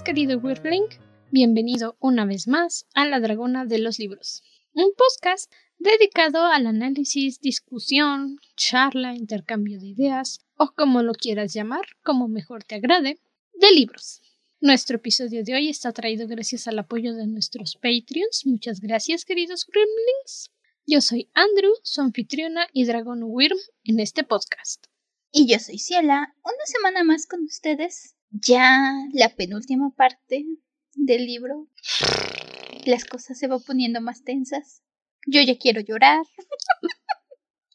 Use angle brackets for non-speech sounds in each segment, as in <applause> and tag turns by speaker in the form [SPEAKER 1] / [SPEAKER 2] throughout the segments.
[SPEAKER 1] querido Wyrling? Bienvenido una vez más a La Dragona de los Libros, un podcast dedicado al análisis, discusión, charla, intercambio de ideas, o como lo quieras llamar, como mejor te agrade, de libros. Nuestro episodio de hoy está traído gracias al apoyo de nuestros Patreons. Muchas gracias, queridos Gremlins. Yo soy Andrew, su anfitriona y dragón Wyrm en este podcast.
[SPEAKER 2] Y yo soy Ciela, una semana más con ustedes. Ya la penúltima parte del libro. Las cosas se van poniendo más tensas. Yo ya quiero llorar.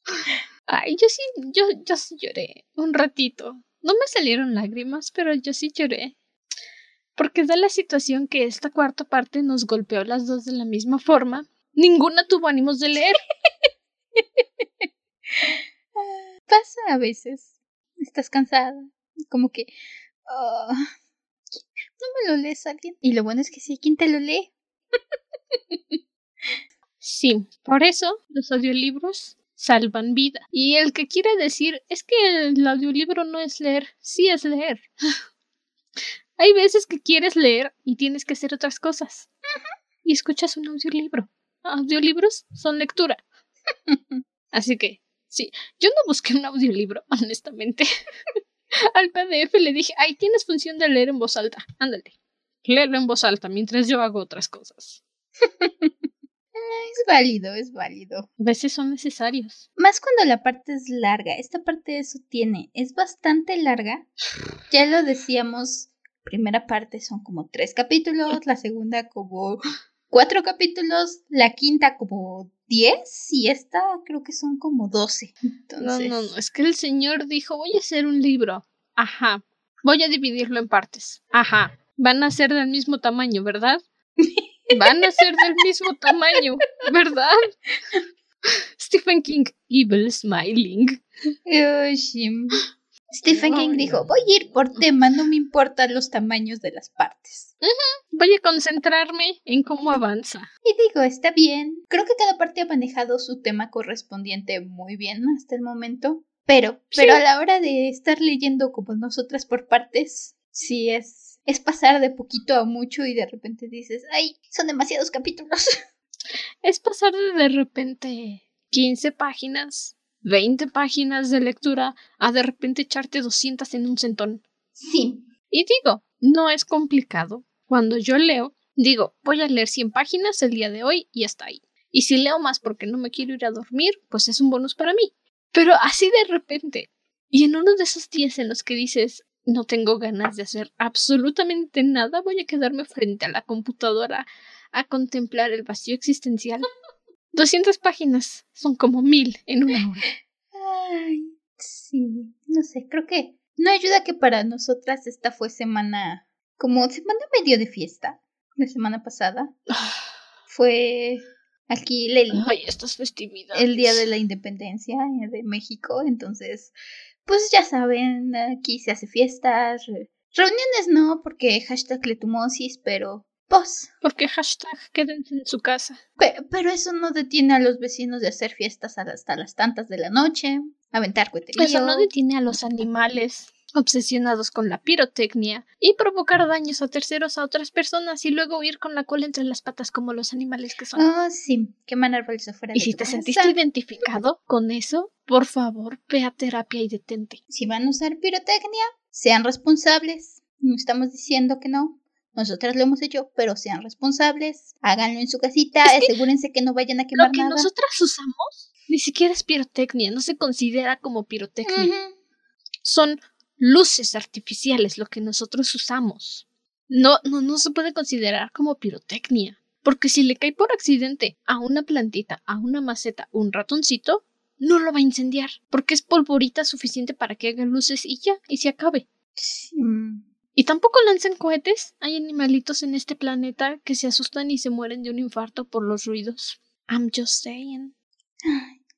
[SPEAKER 2] <laughs>
[SPEAKER 1] Ay, yo sí, yo, yo sí lloré un ratito. No me salieron lágrimas, pero yo sí lloré. Porque da la situación que esta cuarta parte nos golpeó las dos de la misma forma. Ninguna tuvo ánimos de leer. <laughs>
[SPEAKER 2] Pasa a veces. Estás cansada. Como que. Ah, <laughs> no me lo lees alguien. Y lo bueno es que sí hay quien te lo lee.
[SPEAKER 1] Sí, por eso los audiolibros salvan vida. Y el que quiere decir es que el audiolibro no es leer, sí es leer. <laughs> Hay veces que quieres leer y tienes que hacer otras cosas. Y escuchas un audiolibro. Audiolibros son lectura. <laughs> Así que, sí, yo no busqué un audiolibro, honestamente. Al PDF le dije, ay, tienes función de leer en voz alta. Ándale. Léelo en voz alta mientras yo hago otras cosas.
[SPEAKER 2] Es válido, es válido.
[SPEAKER 1] A veces son necesarios.
[SPEAKER 2] Más cuando la parte es larga. Esta parte eso tiene. Es bastante larga. Ya lo decíamos. Primera parte son como tres capítulos. La segunda como cuatro capítulos. La quinta como diez. Y esta creo que son como doce.
[SPEAKER 1] No,
[SPEAKER 2] Entonces.
[SPEAKER 1] no, no. Es que el señor dijo, voy a hacer un libro. Ajá. Voy a dividirlo en partes. Ajá. Van a ser del mismo tamaño, ¿verdad? <laughs> Van a ser del mismo tamaño, ¿verdad? <laughs> Stephen King, Evil Smiling.
[SPEAKER 2] Sí. Stephen King dijo, voy a ir por tema, no me importan los tamaños de las partes.
[SPEAKER 1] Voy a concentrarme en cómo avanza.
[SPEAKER 2] Y digo, está bien. Creo que cada parte ha manejado su tema correspondiente muy bien hasta el momento. Pero, pero a la hora de estar leyendo como nosotras por partes, sí es, es pasar de poquito a mucho y de repente dices, ay, son demasiados capítulos. <laughs>
[SPEAKER 1] Es pasar de de repente 15 páginas, 20 páginas de lectura a de repente echarte 200 en un centón.
[SPEAKER 2] sí.
[SPEAKER 1] Y digo, no es complicado. Cuando yo leo, digo, voy a leer 100 páginas el día de hoy y hasta ahí. Y si leo más porque no me quiero ir a dormir, pues es un bonus para mí. Pero así de repente, y en uno de esos días en los que dices, no tengo ganas de hacer absolutamente nada, voy a quedarme frente a la computadora a contemplar el vacío existencial. 200 páginas son como mil en una hora.
[SPEAKER 2] Ay, sí. No sé, creo que no ayuda que para nosotras esta fue semana, como semana medio de fiesta. La semana pasada fue aquí el,
[SPEAKER 1] Ay, estas festividades.
[SPEAKER 2] el Día de la Independencia eh, de México, entonces, pues ya saben, aquí se hace fiestas, re- reuniones no, porque hashtag letumosis, pero pues,
[SPEAKER 1] Porque hashtag quédense en su casa.
[SPEAKER 2] pe- pero eso no detiene a los vecinos de hacer fiestas hasta las tantas de la noche, aventar coheterío.
[SPEAKER 1] Eso no detiene a los animales obsesionados con la pirotecnia y provocar daños a terceros a otras personas y luego ir con la cola entre las patas como los animales que son.
[SPEAKER 2] Oh, sí, quemar árboles afuera
[SPEAKER 1] y
[SPEAKER 2] de
[SPEAKER 1] si
[SPEAKER 2] tu
[SPEAKER 1] te
[SPEAKER 2] casa.
[SPEAKER 1] sentiste identificado con eso, por favor, ve a terapia y detente.
[SPEAKER 2] Si van a usar pirotecnia, sean responsables. No estamos diciendo que no. Nosotras lo hemos hecho, pero sean responsables. Háganlo en su casita.
[SPEAKER 1] Es que
[SPEAKER 2] asegúrense que no vayan a
[SPEAKER 1] Lo
[SPEAKER 2] quemar
[SPEAKER 1] que
[SPEAKER 2] nada.
[SPEAKER 1] nosotras usamos ni siquiera es pirotecnia, no se considera como pirotecnia. Son luces artificiales lo que nosotros usamos. No, no, no se puede considerar como pirotecnia. Porque si le cae por accidente a una plantita, a una maceta, un ratoncito, no lo va a incendiar. Porque es polvorita suficiente para que haga luces y ya, y se acabe.
[SPEAKER 2] Sí, mm.
[SPEAKER 1] Y tampoco lancen cohetes. Hay animalitos en este planeta que se asustan y se mueren de un infarto por los ruidos. I'm just saying.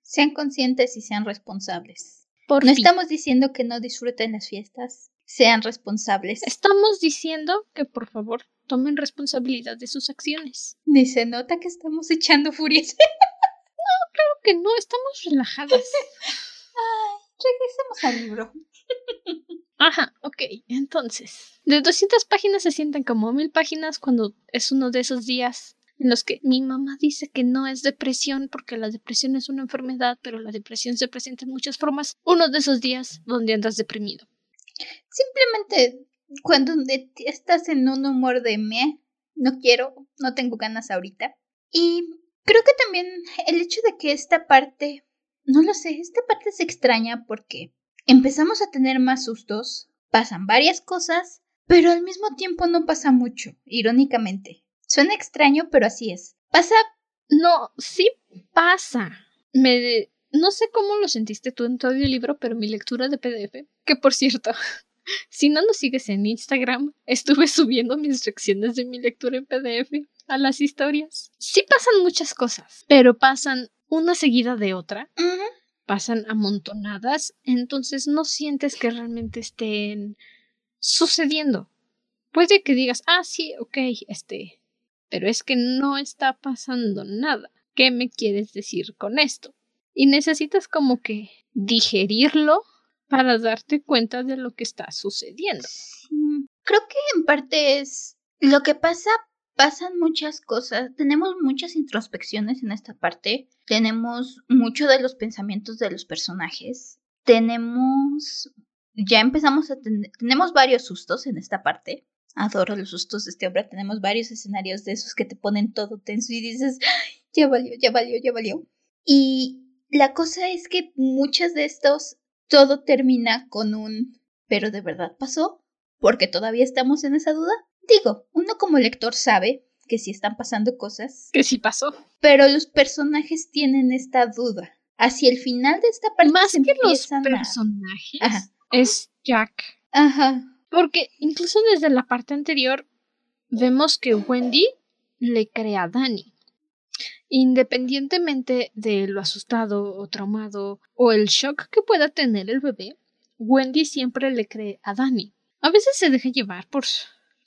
[SPEAKER 2] Sean conscientes y sean responsables.
[SPEAKER 1] Por
[SPEAKER 2] No
[SPEAKER 1] fin.
[SPEAKER 2] estamos diciendo que no disfruten las fiestas. Sean responsables.
[SPEAKER 1] Estamos diciendo que por favor tomen responsabilidad de sus acciones.
[SPEAKER 2] Ni se nota que estamos echando furias. <laughs>
[SPEAKER 1] Claro que no, estamos relajadas. <laughs>
[SPEAKER 2] Regresemos al libro. <laughs>
[SPEAKER 1] Ajá, ok. Entonces, de 200 páginas se sienten como mil páginas cuando es uno de esos días en los que mi mamá dice que no es depresión porque la depresión es una enfermedad, pero la depresión se presenta en muchas formas. Uno de esos días donde andas deprimido.
[SPEAKER 2] Simplemente cuando estás en un humor de me, no quiero, no tengo ganas ahorita. Y creo que también el hecho de que esta parte, no lo sé, esta parte se extraña porque Empezamos a tener más sustos, pasan varias cosas, pero al mismo tiempo no pasa mucho, irónicamente. Suena extraño, pero así es. Pasa...
[SPEAKER 1] No, sí pasa. Me... No sé cómo lo sentiste tú en tu libro, pero mi lectura de PDF, que por cierto, <laughs> si no nos sigues en Instagram, estuve subiendo mis secciones de mi lectura en PDF a las historias. Sí pasan muchas cosas, pero pasan una seguida de otra pasan amontonadas, entonces no sientes que realmente estén sucediendo. Puede que digas, ah, sí, ok, este, pero es que no está pasando nada. ¿Qué me quieres decir con esto? Y necesitas como que digerirlo para darte cuenta de lo que está sucediendo.
[SPEAKER 2] Creo que en parte es lo que pasa pasan muchas cosas, tenemos muchas introspecciones en esta parte, tenemos mucho de los pensamientos de los personajes, tenemos, ya empezamos a tener, tenemos varios sustos en esta parte, adoro los sustos de este hombre, tenemos varios escenarios de esos que te ponen todo tenso y dices, ya valió, ya valió, ya valió. Y la cosa es que muchos de estos, todo termina con un, pero de verdad pasó, porque todavía estamos en esa duda. Digo, uno como lector sabe que sí están pasando cosas.
[SPEAKER 1] Que sí pasó.
[SPEAKER 2] Pero los personajes tienen esta duda. Hacia el final de esta parte.
[SPEAKER 1] Más que los personajes. Es Jack.
[SPEAKER 2] Ajá.
[SPEAKER 1] Porque incluso desde la parte anterior vemos que Wendy le crea a Danny. Independientemente de lo asustado o traumado o el shock que pueda tener el bebé, Wendy siempre le cree a Danny. A veces se deja llevar por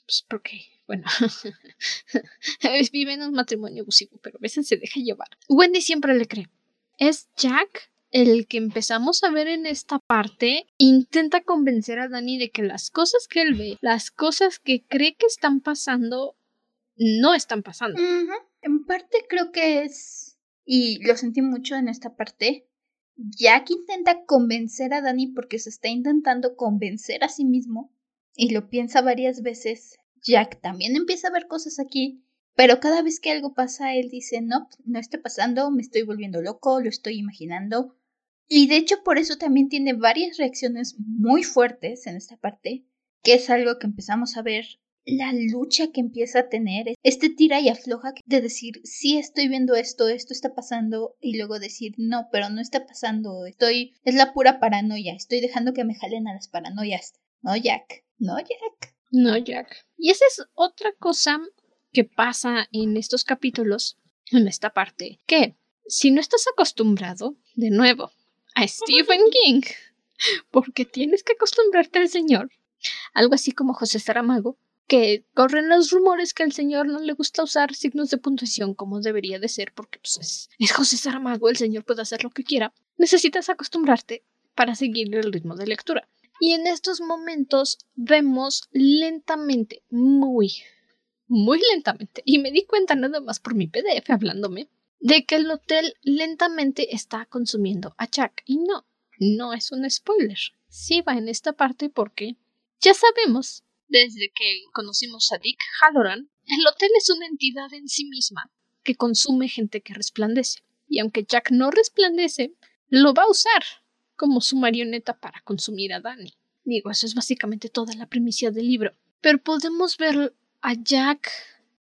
[SPEAKER 1] pues porque, bueno, <laughs> vive en un matrimonio abusivo, pero a veces se deja llevar. Wendy siempre le cree. Es Jack el que empezamos a ver en esta parte intenta convencer a Danny de que las cosas que él ve, las cosas que cree que están pasando, no están pasando.
[SPEAKER 2] En parte creo que es, y lo sentí mucho en esta parte, Jack intenta convencer a Danny porque se está intentando convencer a sí mismo y lo piensa varias veces. Jack también empieza a ver cosas aquí, pero cada vez que algo pasa, él dice, no, no está pasando, me estoy volviendo loco, lo estoy imaginando. Y de hecho por eso también tiene varias reacciones muy fuertes en esta parte, que es algo que empezamos a ver la lucha que empieza a tener, este tira y afloja de decir, sí estoy viendo esto, esto está pasando, y luego decir, no, pero no está pasando, estoy, es la pura paranoia, estoy dejando que me jalen a las paranoias. No, Jack, no, Jack.
[SPEAKER 1] No, Jack. Y esa es otra cosa que pasa en estos capítulos, en esta parte, que si no estás acostumbrado, de nuevo, a Stephen <laughs> King, porque tienes que acostumbrarte al señor, algo así como José Saramago, que corren los rumores que al señor no le gusta usar signos de puntuación como debería de ser, porque pues, es, es José Saramago, el señor puede hacer lo que quiera, necesitas acostumbrarte para seguir el ritmo de lectura. Y en estos momentos vemos lentamente, muy, muy lentamente, y me di cuenta nada más por mi PDF hablándome, de que el hotel lentamente está consumiendo a Jack. Y no, no es un spoiler. Sí va en esta parte porque ya sabemos, desde que conocimos a Dick Halloran, el hotel es una entidad en sí misma que consume gente que resplandece. Y aunque Jack no resplandece, lo va a usar como su marioneta para consumir a Danny. Digo, eso es básicamente toda la primicia del libro. Pero podemos ver a Jack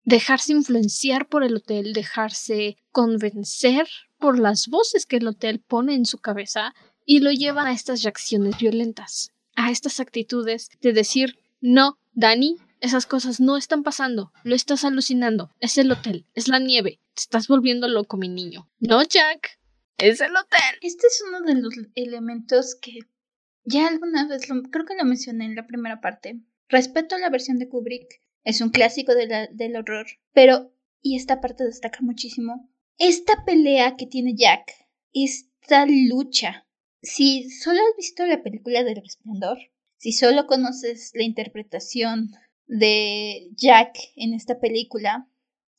[SPEAKER 1] dejarse influenciar por el hotel, dejarse convencer por las voces que el hotel pone en su cabeza y lo lleva a estas reacciones violentas, a estas actitudes de decir, no, Danny, esas cosas no están pasando, lo estás alucinando, es el hotel, es la nieve, te estás volviendo loco, mi niño. No, Jack, es el hotel.
[SPEAKER 2] Este es uno de los elementos que ya alguna vez lo, creo que lo mencioné en la primera parte. Respeto a la versión de Kubrick, es un clásico de del horror, pero, y esta parte destaca muchísimo, esta pelea que tiene Jack, esta lucha. Si solo has visto la película del resplandor, si solo conoces la interpretación de Jack en esta película,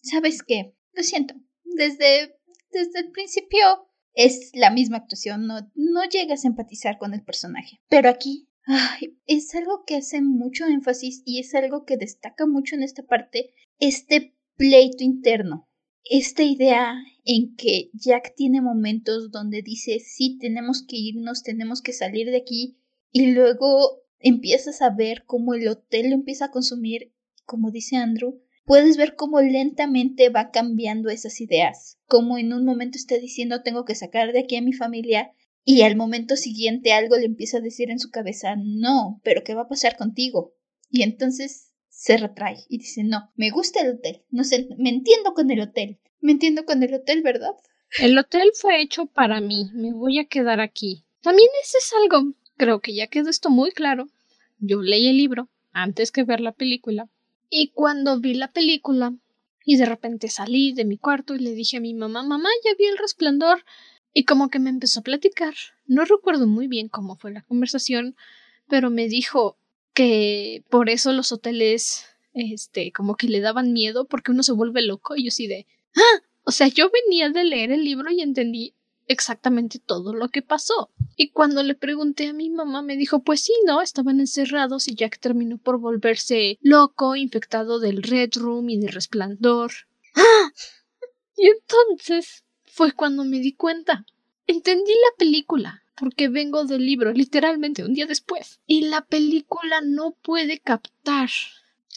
[SPEAKER 2] sabes que, lo siento, desde, desde el principio es la misma actuación, no, no llegas a empatizar con el personaje. Pero aquí es algo que hace mucho énfasis y es algo que destaca mucho en esta parte, este pleito interno. Esta idea en que Jack tiene momentos donde dice, sí, tenemos que irnos, tenemos que salir de aquí, y luego empiezas a ver cómo el hotel lo empieza a consumir, como dice Andrew, puedes ver cómo lentamente va cambiando esas ideas, como en un momento está diciendo tengo que sacar de aquí a mi familia y al momento siguiente algo le empieza a decir en su cabeza no, pero ¿qué va a pasar contigo? Y entonces se retrae y dice no, me gusta el hotel, no sé, me entiendo con el hotel, me entiendo con el hotel, ¿verdad?
[SPEAKER 1] El hotel fue hecho para mí, me voy a quedar aquí. También ese es algo Creo que ya quedó esto muy claro. Yo leí el libro antes que ver la película. Y cuando vi la película, y de repente salí de mi cuarto y le dije a mi mamá, mamá, ya vi el resplandor. Y como que me empezó a platicar. No recuerdo muy bien cómo fue la conversación, pero me dijo que por eso los hoteles, este, como que le daban miedo porque uno se vuelve loco. Y yo sí de, ah, o sea, yo venía de leer el libro y entendí exactamente todo lo que pasó. Y cuando le pregunté a mi mamá me dijo pues sí, no, estaban encerrados y Jack terminó por volverse loco, infectado del Red Room y del resplandor. ¡Ah! <gasps> Y entonces fue cuando me di cuenta. Entendí la película, porque vengo del libro, literalmente un día después. Y la película no puede captar.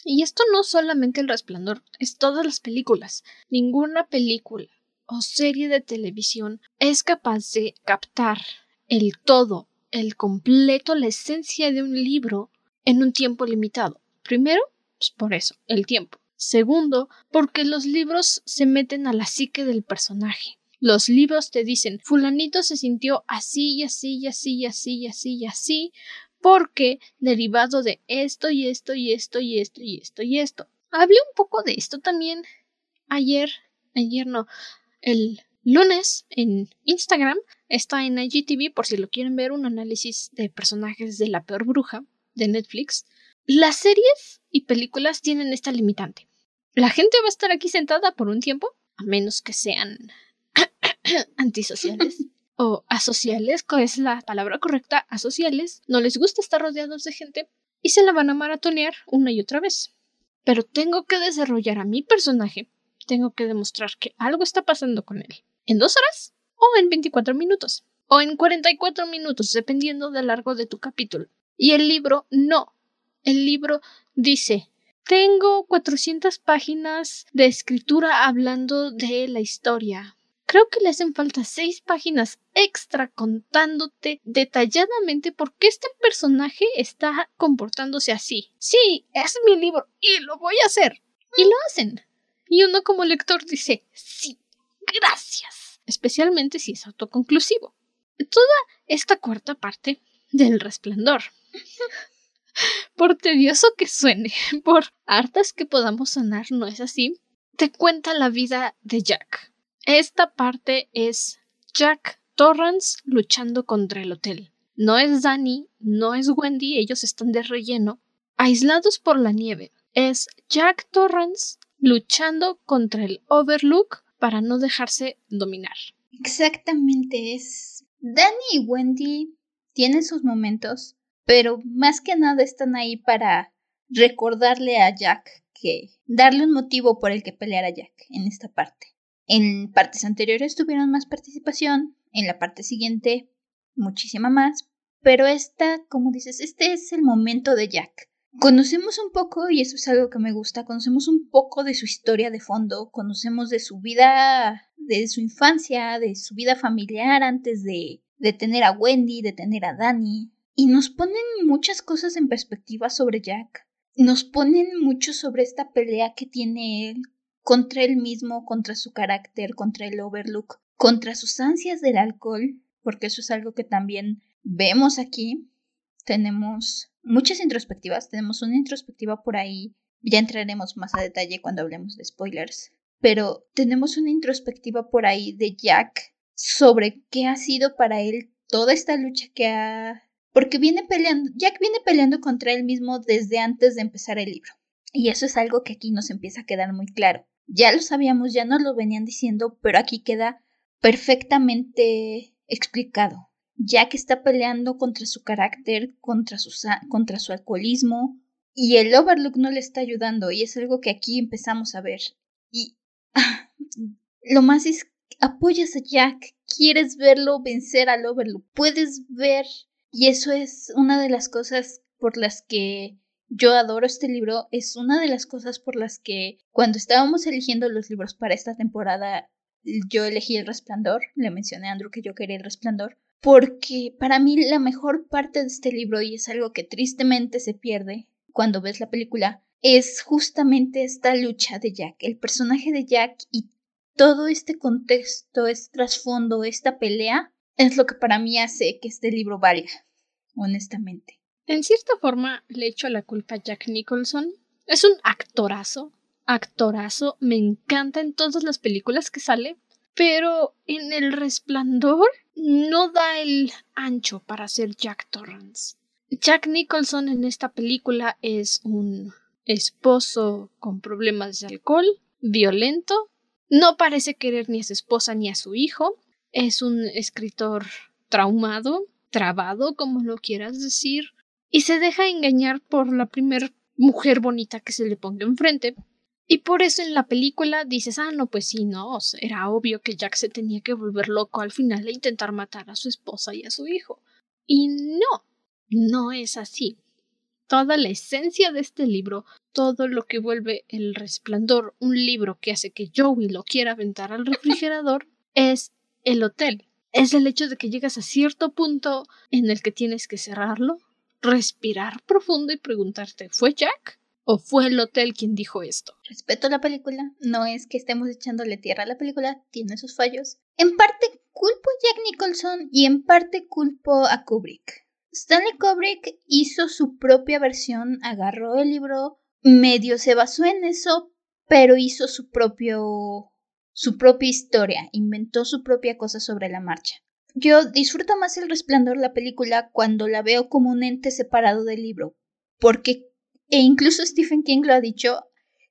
[SPEAKER 1] Y esto no solamente el resplandor, es todas las películas. Ninguna película o serie de televisión es capaz de captar el todo, el completo, la esencia de un libro en un tiempo limitado. Primero, pues por eso, el tiempo. Segundo, porque los libros se meten a la psique del personaje. Los libros te dicen, fulanito se sintió así y así y así y así y así y así, porque derivado de esto y esto y esto y esto y esto y esto. Hablé un poco de esto también ayer, ayer no, el lunes en Instagram. Está en IGTV por si lo quieren ver un análisis de personajes de la peor bruja de Netflix. Las series y películas tienen esta limitante. La gente va a estar aquí sentada por un tiempo, a menos que sean <coughs> antisociales <laughs> o asociales, que es la palabra correcta, asociales. No les gusta estar rodeados de gente y se la van a maratonear una y otra vez. Pero tengo que desarrollar a mi personaje tengo que demostrar que algo está pasando con él. ¿En dos horas? ¿O en 24 minutos? ¿O en 44 minutos, dependiendo del largo de tu capítulo? Y el libro no. El libro dice, tengo 400 páginas de escritura hablando de la historia. Creo que le hacen falta seis páginas extra contándote detalladamente por qué este personaje está comportándose así. Sí, es mi libro y lo voy a hacer. Y lo hacen. Y uno como lector dice, sí, gracias, especialmente si es autoconclusivo. Toda esta cuarta parte del resplandor. <laughs> por tedioso que suene, <laughs> por hartas que podamos sonar, no es así, te cuenta la vida de Jack. Esta parte es Jack Torrance luchando contra el hotel. No es Danny, no es Wendy, ellos están de relleno, aislados por la nieve. Es Jack Torrance luchando contra el Overlook para no dejarse dominar.
[SPEAKER 2] Exactamente, es... Danny y Wendy tienen sus momentos, pero más que nada están ahí para recordarle a Jack que darle un motivo por el que pelear a Jack en esta parte. En partes anteriores tuvieron más participación, en la parte siguiente muchísima más, pero esta, como dices, este es el momento de Jack. Conocemos un poco, y eso es algo que me gusta, conocemos un poco de su historia de fondo, conocemos de su vida, de su infancia, de su vida familiar antes de, de tener a Wendy, de tener a Danny, y nos ponen muchas cosas en perspectiva sobre Jack. Nos ponen mucho sobre esta pelea que tiene él contra él mismo, contra su carácter, contra el Overlook, contra sus ansias del alcohol, porque eso es algo que también vemos aquí. Tenemos muchas introspectivas. Tenemos una introspectiva por ahí. Ya entraremos más a detalle cuando hablemos de spoilers. Pero tenemos una introspectiva por ahí de Jack sobre qué ha sido para él toda esta lucha que ha porque viene peleando, Jack viene peleando contra él mismo desde antes de empezar el libro. Y eso es algo que aquí nos empieza a quedar muy claro. Ya lo sabíamos, ya nos lo venían diciendo, pero aquí queda perfectamente explicado. Jack está peleando contra su carácter, contra su, contra su alcoholismo, y el Overlook no le está ayudando, y es algo que aquí empezamos a ver. Y lo más es, apoyas a Jack, quieres verlo vencer al Overlook, puedes ver y eso es una de las cosas por las que yo adoro este libro. Es una de las cosas por las que cuando estábamos eligiendo los libros para esta temporada, yo elegí El Resplandor. Le mencioné a Andrew que yo quería El Resplandor. Porque para mí la mejor parte de este libro, y es algo que tristemente se pierde cuando ves la película, es justamente esta lucha de Jack. El personaje de Jack y todo este contexto, este trasfondo, esta pelea, es lo que para mí hace que este libro valga, honestamente.
[SPEAKER 1] En cierta forma le echo la culpa a Jack Nicholson. Es un actorazo, actorazo, me encanta en todas las películas que sale, pero en El Resplandor no da el ancho para ser Jack Torrance. Jack Nicholson en esta película es un esposo con problemas de alcohol, violento, no parece querer ni a su esposa ni a su hijo, es un escritor traumado, trabado, como lo quieras decir, y se deja engañar por la primer mujer bonita que se le ponga enfrente. Y por eso en la película dices, ah, no, pues sí, no, era obvio que Jack se tenía que volver loco al final e intentar matar a su esposa y a su hijo. Y no, no es así. Toda la esencia de este libro, todo lo que vuelve El Resplandor un libro que hace que Joey lo quiera aventar al refrigerador, <laughs> es el hotel. Es el hecho de que llegas a cierto punto en el que tienes que cerrarlo, respirar profundo y preguntarte, ¿fue Jack? ¿O fue el hotel quien dijo esto?
[SPEAKER 2] Respeto la película, no es que estemos echándole tierra a la película, tiene sus fallos. En parte culpo a Jack Nicholson y en parte culpo a Kubrick. Stanley Kubrick hizo su propia versión, agarró el libro, medio se basó en eso, pero hizo su propio su propia historia, inventó su propia cosa sobre la marcha. Yo disfruto más el resplandor de la película cuando la veo como un ente separado del libro, porque, e incluso Stephen King lo ha dicho,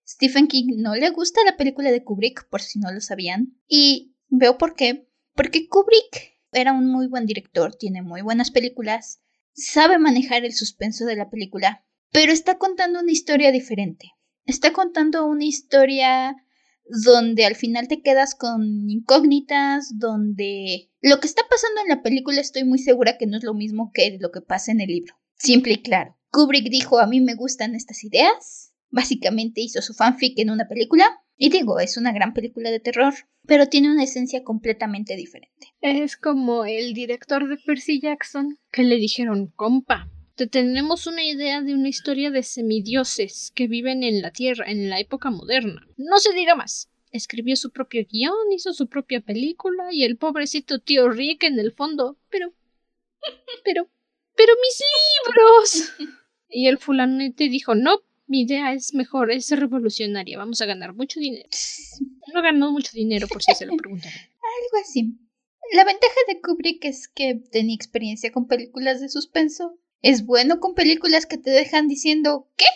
[SPEAKER 2] Stephen King no le gusta la película de Kubrick, por si no lo sabían, y veo por qué, porque Kubrick era un muy buen director, tiene muy buenas películas, sabe manejar el suspenso de la película, pero está contando una historia diferente. Está contando una historia donde al final te quedas con incógnitas, donde lo que está pasando en la película estoy muy segura que no es lo mismo que lo que pasa en el libro. Simple y claro. Kubrick dijo a mí me gustan estas ideas, básicamente hizo su fanfic en una película, y digo, es una gran película de terror, pero tiene una esencia completamente diferente.
[SPEAKER 1] Es como el director de Percy Jackson, que le dijeron, compa, te tenemos una idea de una historia de semidioses que viven en la Tierra en la época moderna. No se diga más. Escribió su propio guion, hizo su propia película y el pobrecito tío Rick en el fondo. Pero. Pero. Pero mis libros. <laughs> Y el fulanete dijo, no, mi idea es mejor, es revolucionaria, vamos a ganar mucho dinero. No ganó mucho dinero, por si se lo preguntan. <laughs>
[SPEAKER 2] Algo así. La ventaja de Kubrick es que tenía experiencia con películas de suspenso es bueno con películas que te dejan diciendo ¿qué?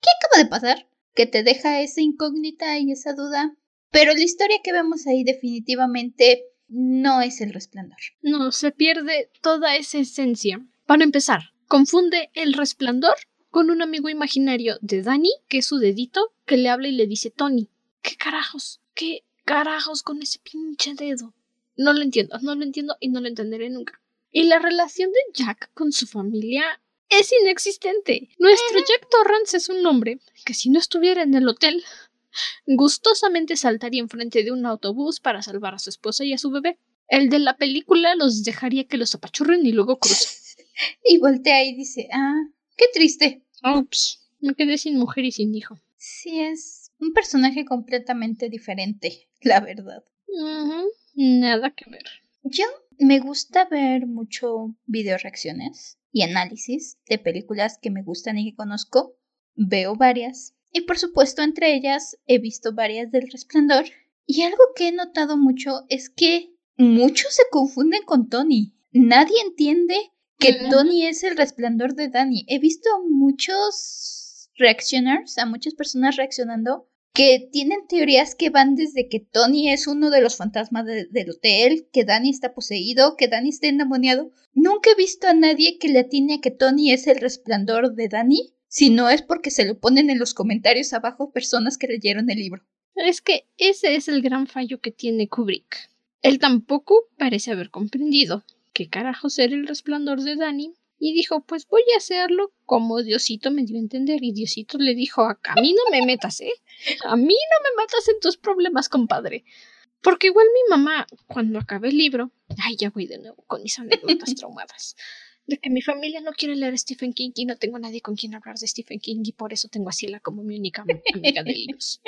[SPEAKER 2] ¿Qué acaba de pasar? Que te deja esa incógnita y esa duda. Pero la historia que vemos ahí definitivamente no es el resplandor.
[SPEAKER 1] No, se pierde toda esa esencia. Para empezar, confunde el resplandor con un amigo imaginario de Danny, que es su dedito, que le habla y le dice Tony. ¿Qué carajos? ¿Qué carajos con ese pinche dedo? No lo entiendo, no lo entiendo y no lo entenderé nunca. Y la relación de Jack con su familia es inexistente. Nuestro Jack Torrance es un hombre que si no estuviera en el hotel, gustosamente saltaría enfrente de un autobús para salvar a su esposa y a su bebé. El de la película los dejaría que los apachurren y luego cruzan. <laughs>
[SPEAKER 2] y voltea y dice, ah, qué triste.
[SPEAKER 1] Ups, me quedé sin mujer y sin hijo.
[SPEAKER 2] Sí, es un personaje completamente diferente, <laughs> la verdad.
[SPEAKER 1] Nada que ver.
[SPEAKER 2] Yo me gusta ver mucho video reacciones y análisis de películas que me gustan y que conozco. Veo varias. Y por supuesto, entre ellas he visto varias del resplandor. Y algo que he notado mucho es que muchos se confunden con Tony. Nadie entiende que Tony es el resplandor de Danny. He visto muchos reaccioners, a muchas personas reaccionando que tienen teorías que van desde que Tony es uno de los fantasmas del hotel, que Danny está poseído, que Danny está endemoniado. Nunca he visto a nadie que le atine a que Tony es el resplandor de Danny, si no es porque se lo ponen en los comentarios abajo personas que leyeron el libro.
[SPEAKER 1] Es que ese es el gran fallo que tiene Kubrick. Él tampoco parece haber comprendido qué carajos era el resplandor de Danny y dijo, pues voy a hacerlo como Diosito me dio a entender. Y Diosito le dijo, a mí no me metas, ¿eh? A mí no me metas en tus problemas, compadre. Porque igual mi mamá, cuando acabé el libro, ay, ya voy de nuevo con mis anécdotas <laughs> traumadas, de que mi familia no quiere leer Stephen King y no tengo nadie con quien hablar de Stephen King y por eso tengo a Ciela como mi única amiga de <laughs> libros.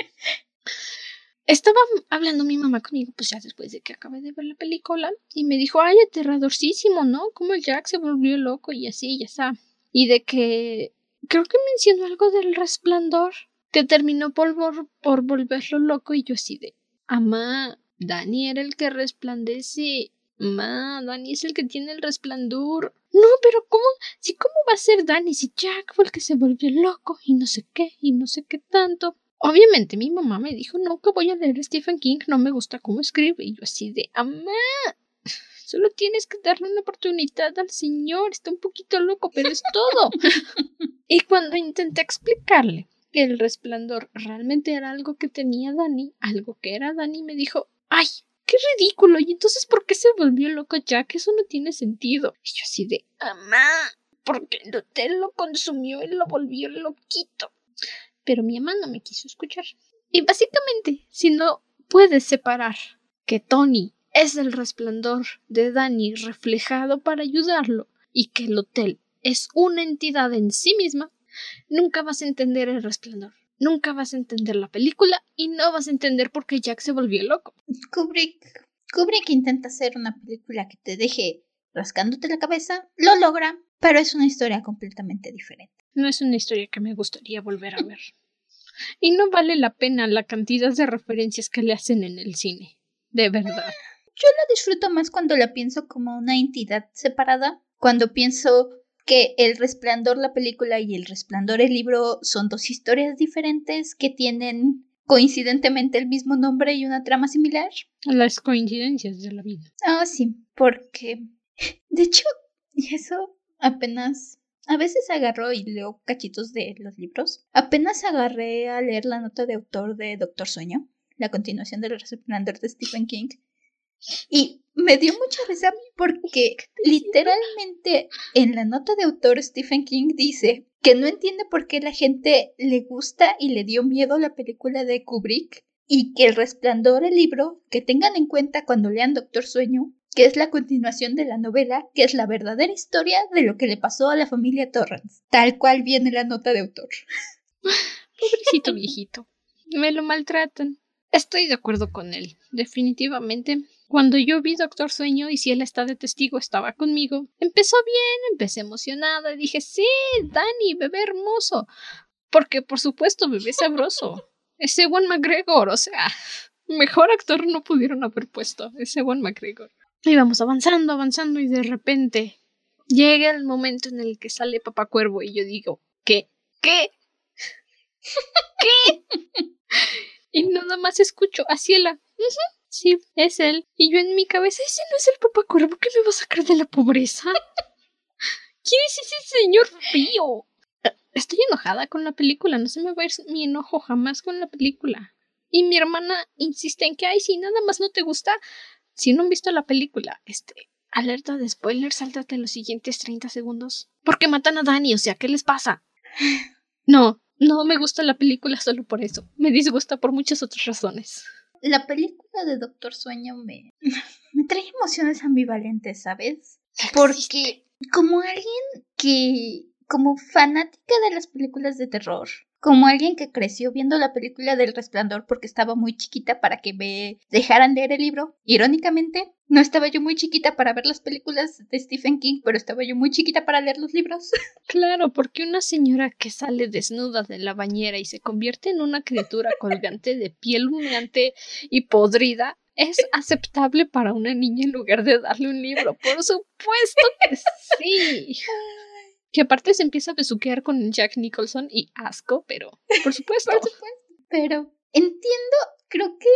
[SPEAKER 1] Estaba hablando mi mamá conmigo, pues ya después de que acabé de ver la película, y me dijo, ay, aterradorcísimo, ¿no? Como el Jack se volvió loco y así, ya está. Y de que creo que mencionó algo del resplandor, que terminó por, volverlo loco, y yo así de, amá, Dani era el que resplandece. Ma, Dani es el que tiene el resplandor. No, pero ¿cómo? Si cómo va a ser Dani si Jack fue el que se volvió loco y no sé qué y no sé qué tanto. Obviamente mi mamá me dijo, no, que voy a leer Stephen King, no me gusta cómo escribe. Y yo así de, amá, <laughs> solo tienes que darle una oportunidad al señor, está un poquito loco, pero es todo. <laughs> y cuando intenté explicarle que el resplandor realmente era algo que tenía Dani, algo que era Dani, me dijo, ay, qué ridículo. Y entonces, ¿por qué se volvió loco Jack? Eso no tiene sentido. Y yo así de, amá, porque el hotel lo consumió y lo volvió loquito pero mi mamá no me quiso escuchar. Y básicamente, si no puedes separar que Tony es el resplandor de Danny reflejado para ayudarlo y que el hotel es una entidad en sí misma, nunca vas a entender el resplandor. Nunca vas a entender la película y no vas a entender por qué Jack se volvió loco.
[SPEAKER 2] Kubrick, Kubrick intenta hacer una película que te deje rascándote la cabeza, lo logra, pero es una historia completamente diferente.
[SPEAKER 1] No es una historia que me gustaría volver a ver. Y no vale la pena la cantidad de referencias que le hacen en el cine. De verdad.
[SPEAKER 2] Yo la disfruto más cuando la pienso como una entidad separada. Cuando pienso que El Resplandor, la película, y El Resplandor, el libro, son dos historias diferentes que tienen coincidentemente el mismo nombre y una trama similar.
[SPEAKER 1] Las coincidencias de la vida.
[SPEAKER 2] Ah, sí, porque. De hecho, y eso apenas a veces agarro y leo cachitos de los libros. Apenas agarré a leer la nota de autor de Doctor Sueño, la continuación del resplandor de Stephen King. Y me dio mucha risa porque literalmente en la nota de autor Stephen King dice que no entiende por qué la gente le gusta y le dio miedo la película de Kubrick y que el resplandor, el libro, que tengan en cuenta cuando lean Doctor Sueño, que es la continuación de la novela, que es la verdadera historia de lo que le pasó a la familia Torrance, tal cual viene la nota de autor. <laughs>
[SPEAKER 1] Pobrecito viejito. Me lo maltratan. Estoy de acuerdo con él, definitivamente. Cuando yo vi Doctor Sueño y si él está de testigo estaba conmigo, empezó bien, empecé emocionada, dije, sí, Dani, bebé hermoso. Porque por supuesto, bebé sabroso. Ese buen McGregor, o sea, mejor actor no pudieron haber puesto, ese buen McGregor. Y vamos avanzando, avanzando y de repente llega el momento en el que sale Papá Cuervo y yo digo, ¿qué? ¿Qué? <laughs> ¿Qué? <laughs> y nada más escucho a Ciela. sí, es él. Y yo en mi cabeza, ese no es el Papá Cuervo que me va a sacar de la pobreza. <laughs> ¿Quién es ese señor frío? Estoy enojada con la película, no se me va a ir mi enojo jamás con la película. Y mi hermana insiste en que, ay, si nada más no te gusta, si no han visto la película, este, alerta de spoiler, sáltate los siguientes 30 segundos. Porque matan a Dani, o sea, ¿qué les pasa? <laughs> No, no me gusta la película solo por eso. Me disgusta por muchas otras razones.
[SPEAKER 2] La película de Doctor Sueño me, <laughs> me trae emociones ambivalentes, ¿sabes? Porque como alguien que, como fanática de las películas de terror, como alguien que creció viendo la película del resplandor porque estaba muy chiquita para que me dejaran leer el libro. Irónicamente, no estaba yo muy chiquita para ver las películas de Stephen King, pero estaba yo muy chiquita para leer los libros. <laughs>
[SPEAKER 1] Claro, porque una señora que sale desnuda de la bañera y se convierte en una criatura colgante de piel humeante y podrida es aceptable para una niña en lugar de darle un libro. Por supuesto que sí. <laughs> Que aparte se empieza a besuquear con Jack Nicholson y asco, pero por supuesto. <laughs>
[SPEAKER 2] Por supuesto. Pero entiendo, creo que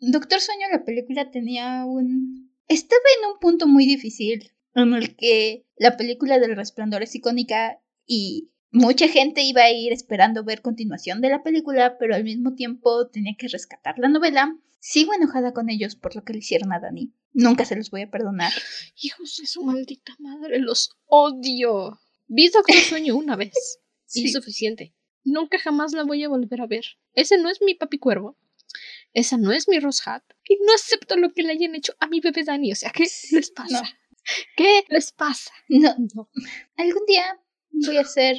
[SPEAKER 2] Doctor Sueño, la película tenía un... Estaba en un punto muy difícil en el que la película del resplandor es icónica y mucha gente iba a ir esperando ver continuación de la película, pero al mismo tiempo tenía que rescatar la novela. Sigo enojada con ellos por lo que le hicieron a Dani. Nunca se los voy a perdonar. <gasps>
[SPEAKER 1] Hijos de su maldita madre, los odio. Vi Doctor Sueño una vez. <laughs> Y es suficiente. Nunca jamás la voy a volver a ver. Ese no es mi papi cuervo. Esa no es mi Rose Hat. Y no acepto lo que le hayan hecho a mi bebé Dani. O sea, ¿qué les pasa? ¿Qué les pasa?
[SPEAKER 2] No, no. Algún día voy a hacer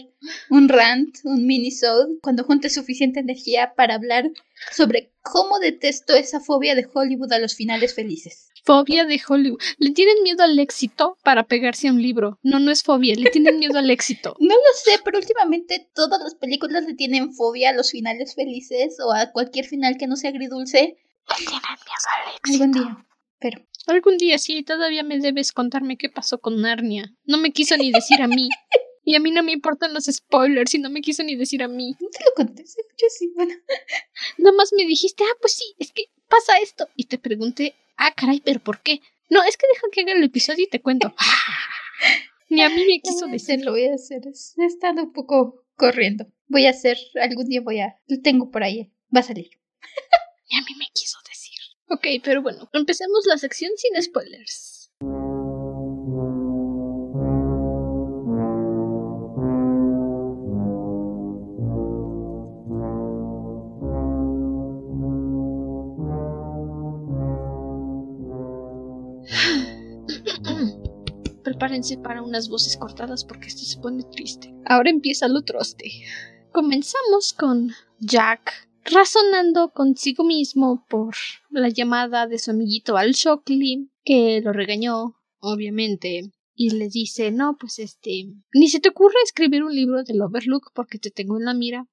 [SPEAKER 2] un rant, un mini-sode, cuando junte suficiente energía para hablar sobre cómo detesto esa fobia de Hollywood a los finales felices.
[SPEAKER 1] Fobia de Hollywood. Le tienen miedo al éxito para pegarse a un libro. No, no es fobia, le tienen miedo al éxito. <laughs>
[SPEAKER 2] No lo sé, pero últimamente todas las películas le tienen fobia a los finales felices o a cualquier final que no sea agridulce.
[SPEAKER 1] Le tienen miedo al éxito.
[SPEAKER 2] Algún día, pero...
[SPEAKER 1] Algún día sí, todavía me debes contarme qué pasó con Narnia. No me quiso ni decir a mí. <laughs> Y a mí no me importan los spoilers y no me quiso ni decir a mí.
[SPEAKER 2] No te lo conté, yo sí, bueno.
[SPEAKER 1] Nada más me dijiste, ah, pues sí, es que pasa esto. Y te pregunté, ah, caray, pero ¿por qué? No, es que deja que haga el episodio y te cuento. <laughs> ni a mí me <laughs> quiso decir.
[SPEAKER 2] Lo voy a hacer, he estado un poco corriendo. Voy a hacer, algún día voy a, lo tengo por ahí, va a salir. <laughs>
[SPEAKER 1] ni a mí me quiso decir. Ok, pero bueno, empecemos la sección sin spoilers. Prepárense para unas voces cortadas porque esto se pone triste. Ahora empieza lo troste. Comenzamos con Jack razonando consigo mismo por la llamada de su amiguito Al Shockley, que lo regañó, obviamente, y le dice, no, pues este, ni se te ocurre escribir un libro del Overlook porque te tengo en la mira.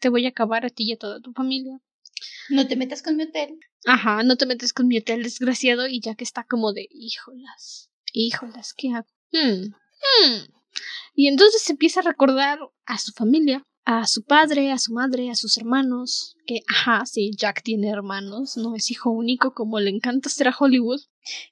[SPEAKER 1] Te voy a acabar a ti y a toda tu familia.
[SPEAKER 2] No te metas con mi hotel.
[SPEAKER 1] Ajá, no te metas con mi hotel, desgraciado, y ya que está como de, híjolas, híjolas, ¿qué hago? Hmm, hmm. Y entonces se empieza a recordar a su familia, a su padre, a su madre, a sus hermanos, que, ajá, sí, Jack tiene hermanos, no es hijo único como le encanta ser a Hollywood.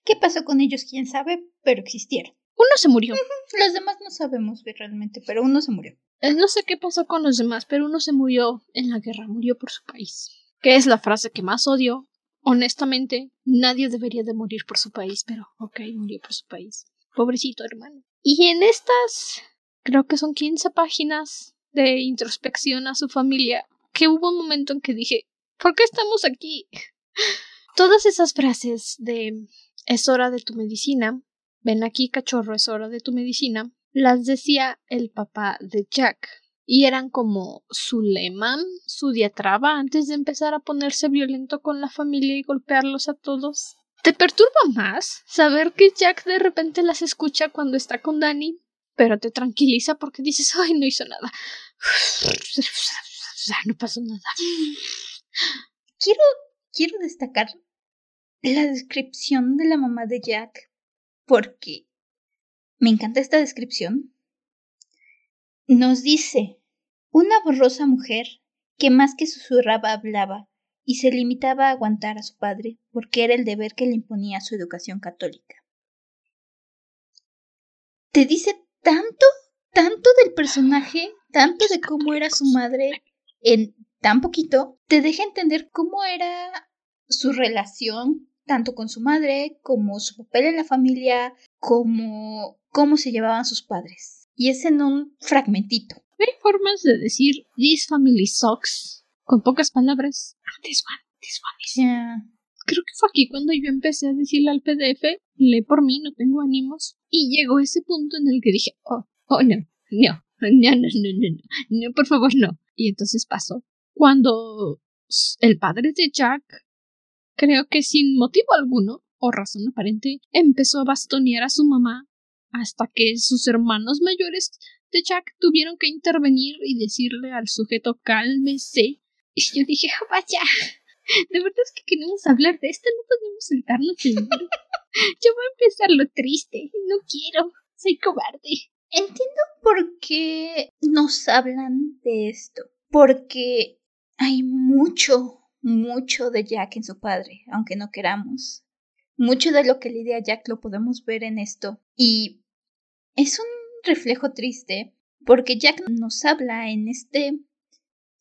[SPEAKER 2] ¿Qué pasó con ellos? ¿Quién sabe? Pero existieron.
[SPEAKER 1] Uno se murió.
[SPEAKER 2] Los demás no sabemos realmente, pero uno se murió.
[SPEAKER 1] Eh, no sé qué pasó con los demás, pero uno se murió en la guerra, murió por su país que es la frase que más odio. Honestamente, nadie debería de morir por su país, pero ok, murió por su país. Pobrecito hermano. Y en estas, creo que son 15 páginas de introspección a su familia, que hubo un momento en que dije, ¿por qué estamos aquí? <laughs> Todas esas frases de es hora de tu medicina, ven aquí cachorro, es hora de tu medicina, las decía el papá de Jack y eran como su lema, su diatraba antes de empezar a ponerse violento con la familia y golpearlos a todos. ¿Te perturba más saber que Jack de repente las escucha cuando está con Danny? Pero te tranquiliza porque dices, ay, no hizo nada. No pasó nada.
[SPEAKER 2] Quiero, quiero destacar la descripción de la mamá de Jack porque me encanta esta descripción nos dice una borrosa mujer que más que susurraba hablaba y se limitaba a aguantar a su padre porque era el deber que le imponía su educación católica. Te dice tanto, tanto del personaje, tanto de cómo era su madre en tan poquito, te deja entender cómo era su relación tanto con su madre como su papel en la familia, como cómo se llevaban sus padres y es en un fragmentito.
[SPEAKER 1] Hay formas de decir this family sucks con pocas palabras. Ah, this one, this one is. Yeah. Creo que fue aquí cuando yo empecé a decirle al PDF, lee por mí, no tengo ánimos. Y llegó ese punto en el que dije, oh, oh no, no, no, no, no, no, no por favor no. Y entonces pasó. Cuando el padre de Jack, creo que sin motivo alguno o razón aparente, empezó a bastonear a su mamá hasta que sus hermanos mayores de Jack tuvieron que intervenir y decirle al sujeto cálmese. Y yo dije, vaya, De verdad es que queremos hablar de esto, no podemos sentarnos en <laughs> Yo voy a empezar lo triste. No quiero. Soy cobarde.
[SPEAKER 2] Entiendo por qué nos hablan de esto. Porque hay mucho, mucho de Jack en su padre, aunque no queramos. Mucho de lo que lidia Jack lo podemos ver en esto. Y es un reflejo triste porque Jack nos habla en este...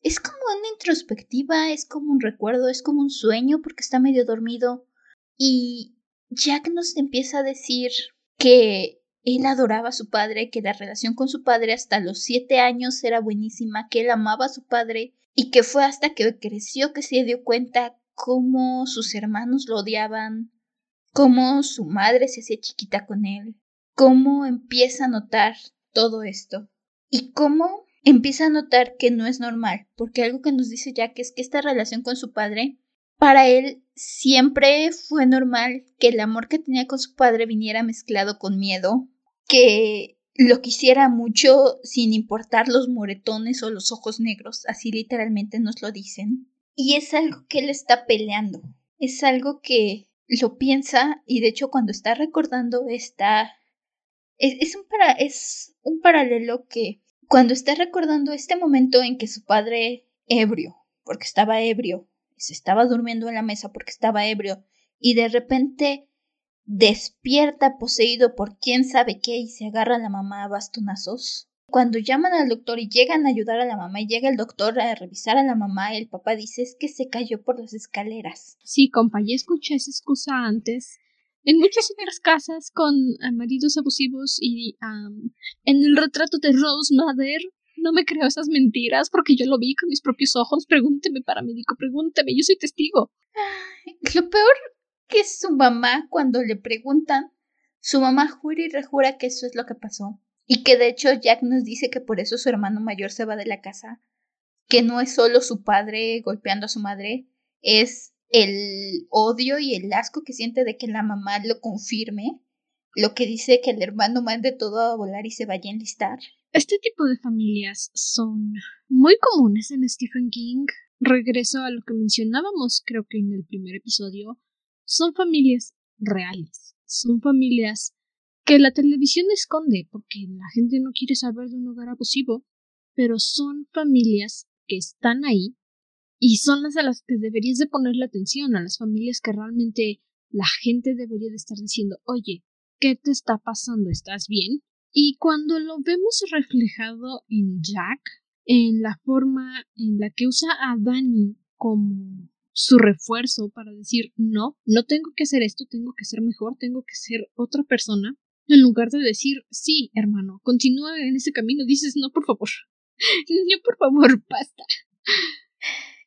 [SPEAKER 2] Es como una introspectiva, es como un recuerdo, es como un sueño porque está medio dormido. Y Jack nos empieza a decir que él adoraba a su padre, que la relación con su padre hasta los siete años era buenísima, que él amaba a su padre y que fue hasta que creció que se dio cuenta cómo sus hermanos lo odiaban, cómo su madre se hacía chiquita con él, cómo empieza a notar todo esto y cómo empieza a notar que no es normal, porque algo que nos dice Jack es que esta relación con su padre, para él siempre fue normal que el amor que tenía con su padre viniera mezclado con miedo, que lo quisiera mucho sin importar los moretones o los ojos negros, así literalmente nos lo dicen. Y es algo que él está peleando, es algo que lo piensa y de hecho cuando está recordando está... Es, un, para, es un paralelo que cuando está recordando este momento en que su padre ebrio, porque estaba ebrio, se estaba durmiendo en la mesa porque estaba ebrio, y de repente despierta poseído por quién sabe qué y se agarra a la mamá a bastonazos. Cuando llaman al doctor y llegan a ayudar a la mamá y llega el doctor a revisar a la mamá, el papá dice es que se cayó por las escaleras.
[SPEAKER 1] Sí, compa, ya escuché esa excusa antes. En muchas otras casas con eh, maridos abusivos y en el retrato de Rose Mother no me creo esas mentiras porque yo lo vi con mis propios ojos. Pregúnteme, paramédico, pregúnteme, yo soy testigo.
[SPEAKER 2] Lo peor que su mamá, cuando le preguntan, su mamá jura y rejura que eso es lo que pasó. Y que de hecho Jack nos dice que por eso su hermano mayor se va de la casa, que no es solo su padre golpeando a su madre, es el odio y el asco que siente de que la mamá lo confirme, lo que dice que el hermano mande todo a volar y se vaya a enlistar.
[SPEAKER 1] Este tipo de familias son muy comunes en Stephen King. Regreso a lo que mencionábamos creo que en el primer episodio. Son familias reales. Son familias que la televisión esconde porque la gente no quiere saber de un hogar abusivo, pero son familias que están ahí y son las a las que deberías de ponerle atención, a las familias que realmente la gente debería de estar diciendo, oye, ¿qué te está pasando? ¿Estás bien? Y cuando lo vemos reflejado en Jack, en la forma en la que usa a Danny como su refuerzo para decir no, no tengo que hacer esto, tengo que ser mejor, tengo que ser otra persona, en lugar de decir, sí, hermano, continúa en ese camino, dices, no, por favor. <laughs> No, por favor, basta.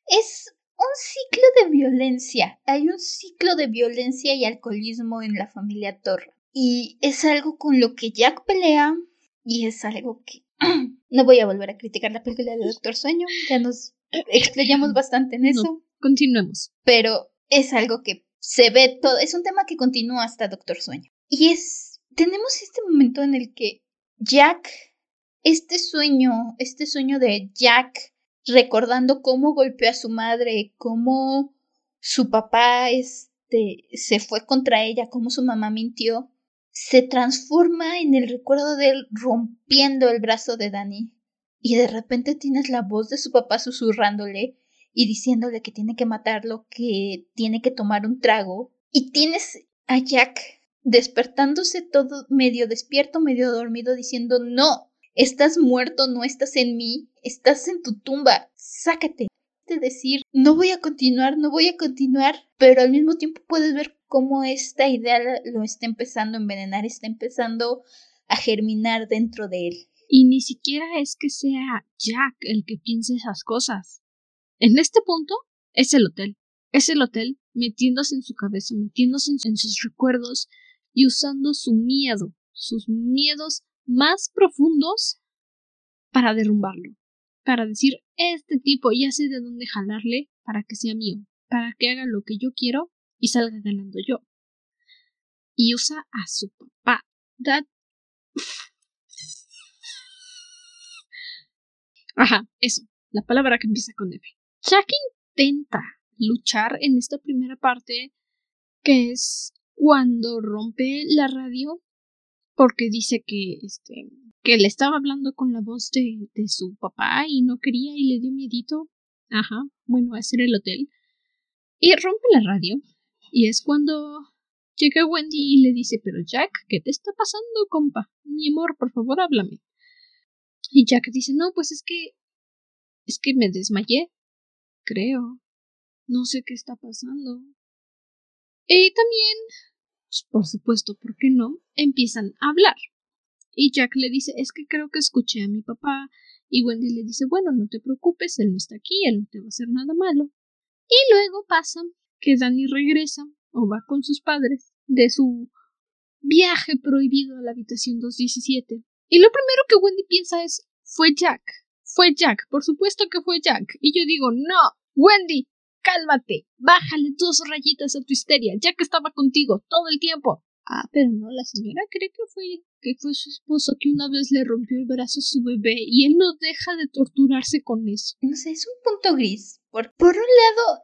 [SPEAKER 2] Es un ciclo de violencia. Hay un ciclo de violencia y alcoholismo en la familia Torra. Y es algo con lo que Jack pelea y es algo que... <clears throat> no voy a volver a criticar la película de Doctor Sueño, ya nos explayamos bastante en eso.
[SPEAKER 1] continuemos.
[SPEAKER 2] Pero es algo que se ve todo, es un tema que continúa hasta Doctor Sueño. Y es tenemos este momento en el que Jack, este sueño, este sueño de Jack recordando cómo golpeó a su madre, cómo su papá este, se fue contra ella, cómo su mamá mintió, se transforma en el recuerdo de él rompiendo el brazo de Danny. Y de repente tienes la voz de su papá susurrándole y diciéndole que tiene que matarlo, que tiene que tomar un trago. Y tienes a Jack despertándose todo medio despierto, medio dormido, diciendo no, estás muerto, no estás en mí, estás en tu tumba, sácate. De decir, no voy a continuar, no voy a continuar, pero al mismo tiempo puedes ver cómo esta idea lo está empezando a envenenar, está empezando a germinar dentro de él.
[SPEAKER 1] Y ni siquiera es que sea Jack el que piense esas cosas. En este punto es el hotel. Es el hotel metiéndose en su cabeza, metiéndose en sus recuerdos, y usando su miedo, sus miedos más profundos para derrumbarlo, para decir, este tipo ya sé de dónde jalarle para que sea mío, para que haga lo que yo quiero y salga ganando yo. Y usa a su papá. Ajá, eso, la palabra que empieza con F. Jack intenta luchar en esta primera parte, que es cuando rompe la radio, porque dice que este que le estaba hablando con la voz de, de su papá y no quería y le dio miedito. Ajá, bueno, ese era el hotel. Y rompe la radio. Y es cuando llega Wendy y le dice, pero Jack, ¿qué te está pasando, compa? Mi amor, por favor, háblame. Y Jack dice, no, pues es que... es que me desmayé. Creo. No sé qué está pasando. Y también, pues, por supuesto, ¿por qué no? Empiezan a hablar. Y Jack le dice, es que creo que escuché a mi papá. Y Wendy le dice, bueno, no te preocupes, él no está aquí, él no te va a hacer nada malo. Y luego pasa que Danny regresa o va con sus padres de su viaje prohibido a la habitación 217. Y lo primero que Wendy piensa es, fue Jack. Fue Jack, por supuesto que fue Jack. Y yo digo, no, Wendy, cálmate, bájale dos rayitas a tu histeria. Jack estaba contigo todo el tiempo. Ah, pero no, la señora cree que fue, que fue su esposo que una vez le rompió el brazo a su bebé y él no deja de torturarse con eso.
[SPEAKER 2] No sé, es un punto gris. Por, por un lado,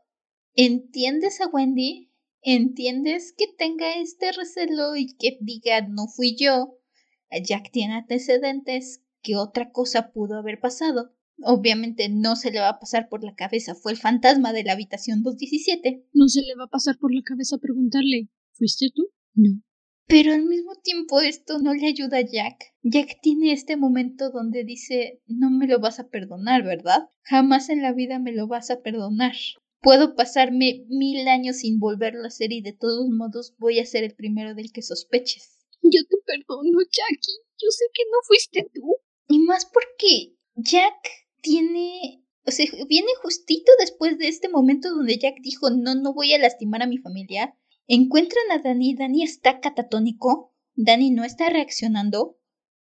[SPEAKER 2] entiendes a Wendy, entiendes que tenga este recelo y que diga no fui yo. Jack tiene antecedentes que otra cosa pudo haber pasado. Obviamente no se le va a pasar por la cabeza, fue el fantasma de la habitación 217.
[SPEAKER 1] No se le va a pasar por la cabeza preguntarle, ¿fuiste tú? No.
[SPEAKER 2] Pero al mismo tiempo esto no le ayuda a Jack. Jack tiene este momento donde dice no me lo vas a perdonar, ¿verdad? Jamás en la vida me lo vas a perdonar. Puedo pasarme mil años sin volverlo a hacer y de todos modos voy a ser el primero del que sospeches.
[SPEAKER 1] Yo te perdono, Jackie. Yo sé que no fuiste tú.
[SPEAKER 2] Y más porque Jack tiene... O sea, viene justito después de este momento donde Jack dijo no, no voy a lastimar a mi familia Encuentran a Dani, Dani está catatónico, Dani no está reaccionando.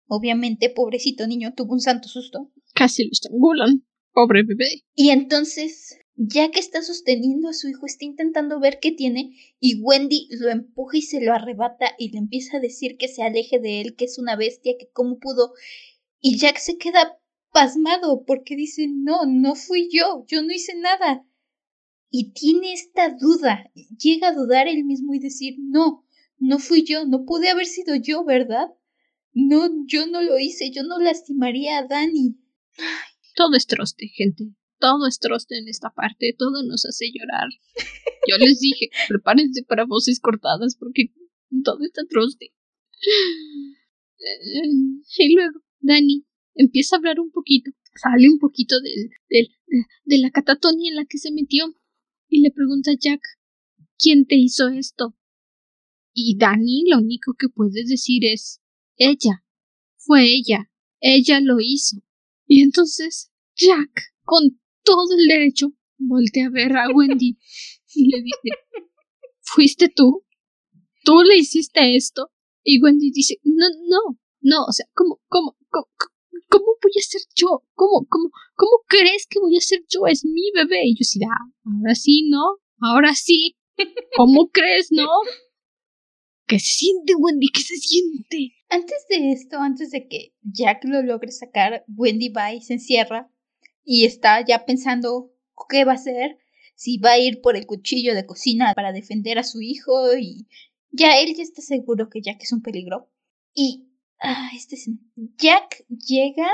[SPEAKER 2] Obviamente, pobrecito niño, tuvo un santo susto.
[SPEAKER 1] Casi lo estrangulan. Pobre bebé.
[SPEAKER 2] Y entonces, ya que está sosteniendo a su hijo, está intentando ver qué tiene y Wendy lo empuja y se lo arrebata y le empieza a decir que se aleje de él, que es una bestia, que cómo pudo. Y Jack se queda pasmado porque dice, no, no fui yo, yo no hice nada y tiene esta duda, llega a dudar él mismo y decir, no, no fui yo, no pude haber sido yo, ¿verdad? No, yo no lo hice, yo no lastimaría a Dani.
[SPEAKER 1] Todo es troste, gente. Todo es troste en esta parte, todo nos hace llorar. Yo les dije, prepárense para voces cortadas porque todo está troste. Y luego, Dani empieza a hablar un poquito, sale un poquito del, del, de, de la catatonia en la que se metió y le pregunta a Jack ¿Quién te hizo esto? Y Danny lo único que puede decir es ella. Fue ella. Ella lo hizo. Y entonces Jack, con todo el derecho, voltea a ver a <laughs> Wendy y le dice ¿Fuiste tú? ¿Tú le hiciste esto? Y Wendy dice No, no, no, o sea, ¿cómo, cómo, cómo, ¿cómo voy a ser yo? ¿Cómo, cómo, cómo crees que voy a ser yo? Es mi bebé. Y yo sí, ah, ahora sí, ¿no? Ahora sí. <laughs> ¿Cómo crees, no? ¿Qué se siente, Wendy? ¿Qué se siente?
[SPEAKER 2] Antes de esto, antes de que Jack lo logre sacar, Wendy va y se encierra y está ya pensando qué va a hacer, si va a ir por el cuchillo de cocina para defender a su hijo y ya él ya está seguro que Jack es un peligro. Y Ah, este Jack llega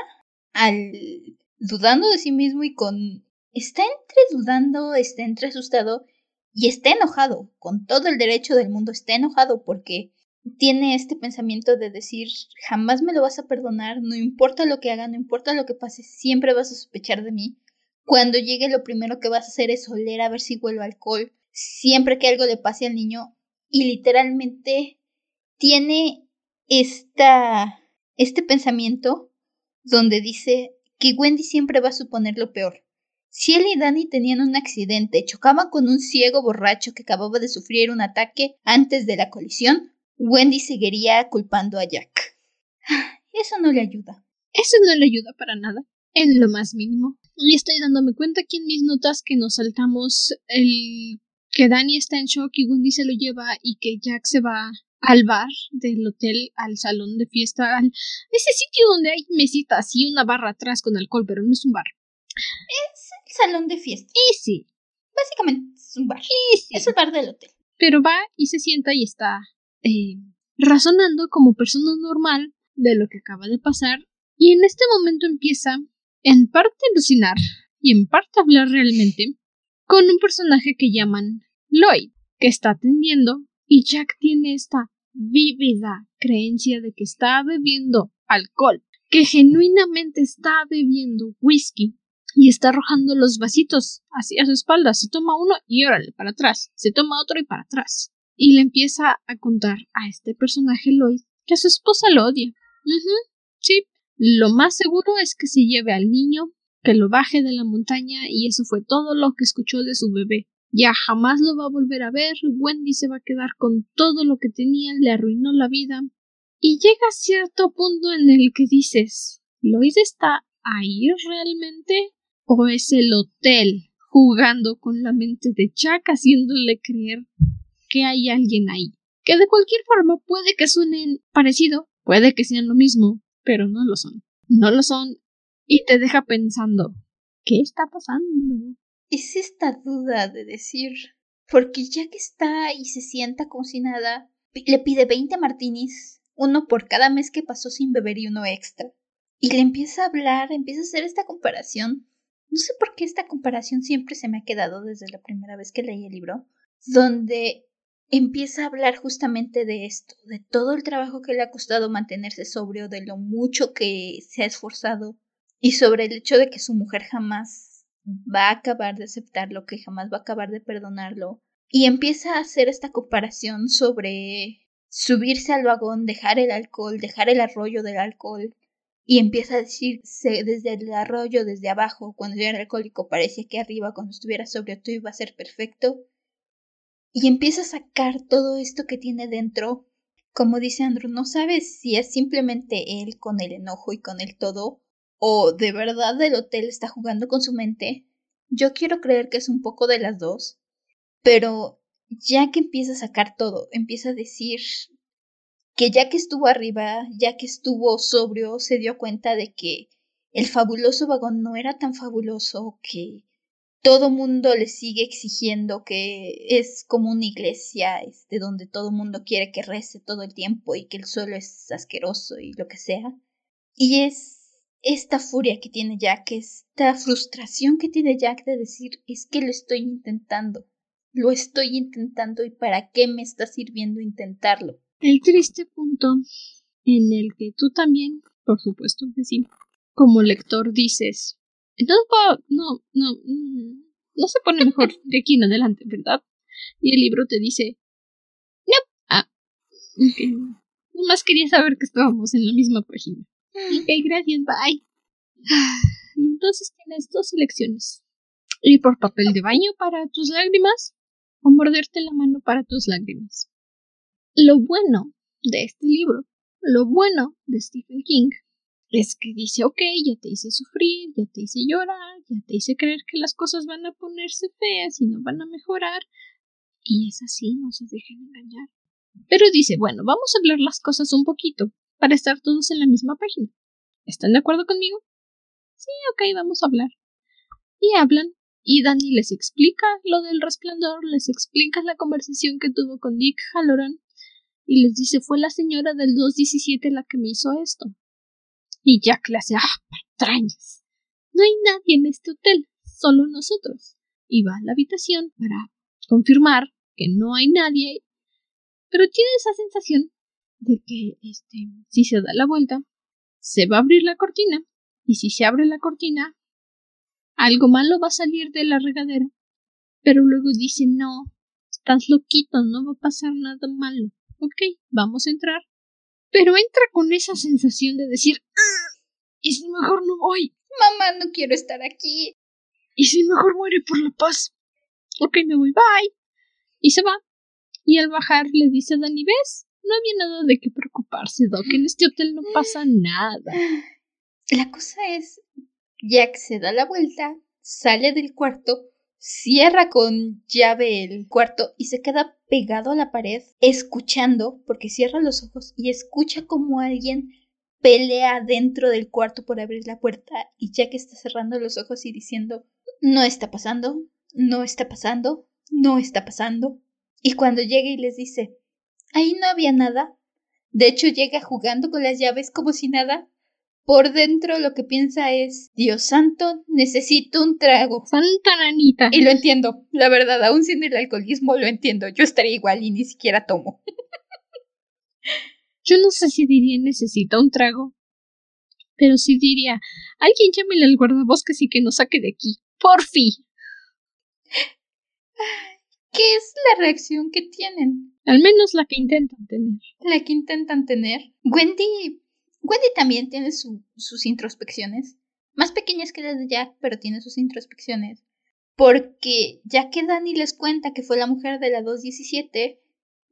[SPEAKER 2] al dudando de sí mismo y con está entre dudando, está entre asustado y está enojado, con todo el derecho del mundo está enojado porque tiene este pensamiento de decir jamás me lo vas a perdonar, no importa lo que haga, no importa lo que pase, siempre vas a sospechar de mí. Cuando llegue lo primero que vas a hacer es oler a ver si huelo alcohol, siempre que algo le pase al niño y literalmente tiene esta, este pensamiento donde dice que Wendy siempre va a suponer lo peor. Si él y Danny tenían un accidente, chocaban con un ciego borracho que acababa de sufrir un ataque antes de la colisión, Wendy seguiría culpando a Jack. <sighs> Eso no le ayuda.
[SPEAKER 1] Eso no le ayuda para nada, en lo más mínimo. Y estoy dándome cuenta aquí en mis notas que nos saltamos el que Danny está en shock y Wendy se lo lleva y que Jack se va al bar del hotel, al salón de fiesta, al ese sitio donde hay mesitas y una barra atrás con alcohol, pero no es un bar.
[SPEAKER 2] Es el salón de fiesta.
[SPEAKER 1] Y sí.
[SPEAKER 2] Básicamente es un bar.
[SPEAKER 1] Sí,
[SPEAKER 2] Es el bar del hotel.
[SPEAKER 1] Pero va y se sienta y está eh, razonando como persona normal de lo que acaba de pasar. Y en este momento empieza, en parte a alucinar y en parte a hablar realmente, con un personaje que llaman Lloyd, que está atendiendo, y Jack tiene esta vívida creencia de que está bebiendo alcohol, que genuinamente está bebiendo whisky y está arrojando los vasitos hacia su espalda. Se toma uno y órale para atrás. Se toma otro y para atrás. Y le empieza a contar a este personaje Lloyd que a su esposa lo odia. Ujú, sí, lo más seguro es que se lleve al niño, que lo baje de la montaña y eso fue todo lo que escuchó de su bebé. Ya jamás lo va a volver a ver, Wendy se va a quedar con todo lo que tenía, le arruinó la vida. Y llega cierto punto en el que dices, ¿Lloyd está ahí realmente? ¿O es el hotel jugando con la mente de Jack haciéndole creer que hay alguien ahí? Que de cualquier forma puede que suenen parecido, puede que sean lo mismo, pero no lo son. No lo son y te deja pensando, ¿qué está pasando?
[SPEAKER 2] Es esta duda de decir, porque ya que está y se sienta como si nada, le pide 20 martinis, uno por cada mes que pasó sin beber y uno extra. Y le empieza a hablar, empieza a hacer esta comparación. No sé por qué esta comparación siempre se me ha quedado desde la primera vez que leí el libro, donde empieza a hablar justamente de esto, de todo el trabajo que le ha costado mantenerse sobrio, de lo mucho que se ha esforzado y sobre el hecho de que su mujer jamás va a acabar de aceptarlo, que jamás va a acabar de perdonarlo. Y empieza a hacer esta comparación sobre subirse al vagón, dejar el alcohol, dejar el arroyo del alcohol. Y empieza a decirse desde el arroyo, desde abajo, cuando yo era alcohólico, parecía que arriba, cuando estuviera sobrio, todo iba a ser perfecto. Y empieza a sacar todo esto que tiene dentro. Como dice Andrew, no sabes si es simplemente él con el enojo y con el todo, o de verdad el hotel está jugando con su mente. Yo quiero creer que es un poco de las dos, pero ya que empieza a sacar todo, empieza a decir que ya que estuvo arriba, ya que estuvo sobrio, se dio cuenta de que el fabuloso vagón no era tan fabuloso, que todo mundo le sigue exigiendo que es como una iglesia, este, donde todo mundo quiere que rece todo el tiempo y que el suelo es asqueroso y lo que sea. Y es esta furia que tiene Jack, esta frustración que tiene Jack de decir, es que lo estoy intentando, lo estoy intentando y para qué me está sirviendo intentarlo.
[SPEAKER 1] El triste punto en el que tú también, por supuesto que sí, como lector dices, no, puedo- no, no, mm, no se pone mejor <laughs> de aquí en adelante, ¿verdad? Y el libro te dice, no, ah, nomás quería saber que estábamos en la misma página. Ok, <laughs> gracias, bye. <sighs> Y entonces tienes dos elecciones. Ir por papel de baño para tus lágrimas o morderte la mano para tus lágrimas. Lo bueno de este libro, lo bueno de Stephen King, es que dice, ok, ya te hice sufrir, ya te hice llorar, ya te hice creer que las cosas van a ponerse feas y no van a mejorar. Y es así, no se dejen engañar. Pero dice, bueno, vamos a hablar las cosas un poquito para estar todos en la misma página. ¿Están de acuerdo conmigo? Sí, ok, vamos a hablar. Y hablan, y Danny les explica lo del resplandor, les explica la conversación que tuvo con Dick Halloran, y les dice, fue la señora del 217 la que me hizo esto. Y Jack le hace, ah, patrañas. No hay nadie en este hotel, solo nosotros. Y va a la habitación para confirmar que no hay nadie, pero tiene esa sensación de que, este, si se da la vuelta, se va a abrir la cortina, y si se abre la cortina, algo malo va a salir de la regadera. Pero luego dice, no, estás loquito, no va a pasar nada malo. Ok, vamos a entrar. Pero entra con esa sensación de decir, "Ah, ¿y si mejor no voy?
[SPEAKER 2] Mamá, no quiero estar aquí.
[SPEAKER 1] ¿Y si mejor muere por la paz? Ok, me voy, bye. Y se va. Y al bajar le dice a Dani, ¿ves? No había nada de qué preocuparse, Doc. En este hotel no pasa nada. <sighs>
[SPEAKER 2] La cosa es, Jack se da la vuelta, sale del cuarto, cierra con llave el cuarto y se queda pegado a la pared, escuchando, porque cierra los ojos y escucha como alguien pelea dentro del cuarto por abrir la puerta y Jack está cerrando los ojos y diciendo, no está pasando, no está pasando, no está pasando. Y cuando llega y les dice, ahí no había nada. De hecho, llega jugando con las llaves como si nada. Por dentro lo que piensa es, Dios santo, necesito un trago.
[SPEAKER 1] Santa nanita.
[SPEAKER 2] Y lo entiendo, la verdad, aún sin el alcoholismo lo entiendo. Yo estaría igual y ni siquiera tomo. <laughs>
[SPEAKER 1] Yo no sé si diría necesita un trago, pero sí diría, alguien llámele al guardabosques y que nos saque de aquí. Por fin.
[SPEAKER 2] ¿Qué es la reacción que tienen?
[SPEAKER 1] Al menos la que intentan tener.
[SPEAKER 2] La que intentan tener. Wendy. Wendy también tiene sus introspecciones. Más pequeñas que las de Jack, pero tiene sus introspecciones. Porque ya que Dani les cuenta que fue la mujer de la 217,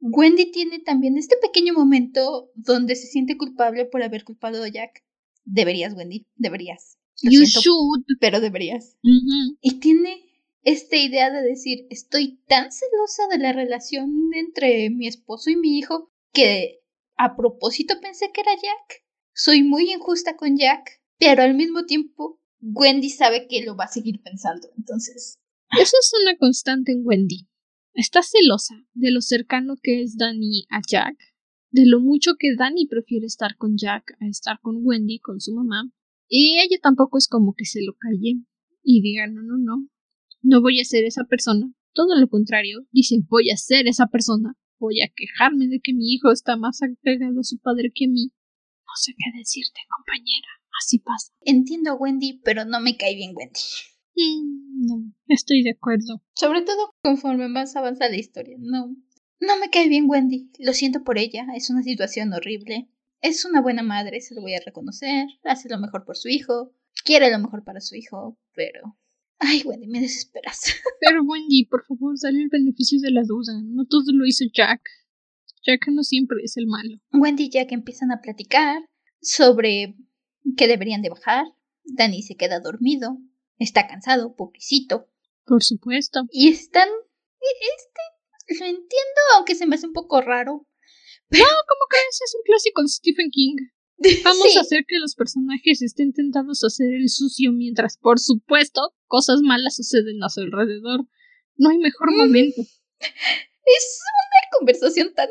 [SPEAKER 2] Wendy tiene también este pequeño momento donde se siente culpable por haber culpado a Jack. Deberías, Wendy, deberías.
[SPEAKER 1] you should.
[SPEAKER 2] Pero deberías. Y tiene esta idea de decir, estoy tan celosa de la relación entre mi esposo y mi hijo que a propósito pensé que era Jack. Soy muy injusta con Jack, pero al mismo tiempo Wendy sabe que lo va a seguir pensando, entonces.
[SPEAKER 1] Eso es una constante en Wendy. Está celosa de lo cercano que es Danny a Jack, de lo mucho que Danny prefiere estar con Jack a estar con Wendy, con su mamá, y ella tampoco es como que se lo calle y diga no, no, no, no voy a ser esa persona. Todo lo contrario, dice voy a ser esa persona. Voy a quejarme de que mi hijo está más apegado a su padre que a mí. No sé qué decirte, compañera. Así pasa.
[SPEAKER 2] Entiendo a Wendy, pero no me cae bien Wendy.
[SPEAKER 1] Mm, no, estoy de acuerdo.
[SPEAKER 2] Sobre todo conforme más avanza la historia. No. No me cae bien Wendy. Lo siento por ella. Es una situación horrible. Es una buena madre, se lo voy a reconocer. Hace lo mejor por su hijo. Quiere lo mejor para su hijo, pero Ay, Wendy, me desesperas. <laughs>
[SPEAKER 1] Pero Wendy, por favor, dale el beneficio de la duda. No todo lo hizo Jack. Jack no siempre es el malo.
[SPEAKER 2] Wendy y Jack empiezan a platicar sobre que deberían de bajar. Danny se queda dormido. Está cansado, pobrecito.
[SPEAKER 1] Por supuesto.
[SPEAKER 2] Y están... Este... Lo entiendo, aunque se me hace un poco raro.
[SPEAKER 1] Pero... No, ¿cómo crees? Es un clásico de Stephen King. <laughs> Vamos a hacer que los personajes estén tentados a hacer el sucio mientras, por supuesto, cosas malas suceden a su alrededor. No hay mejor mm. momento.
[SPEAKER 2] Es una conversación tan...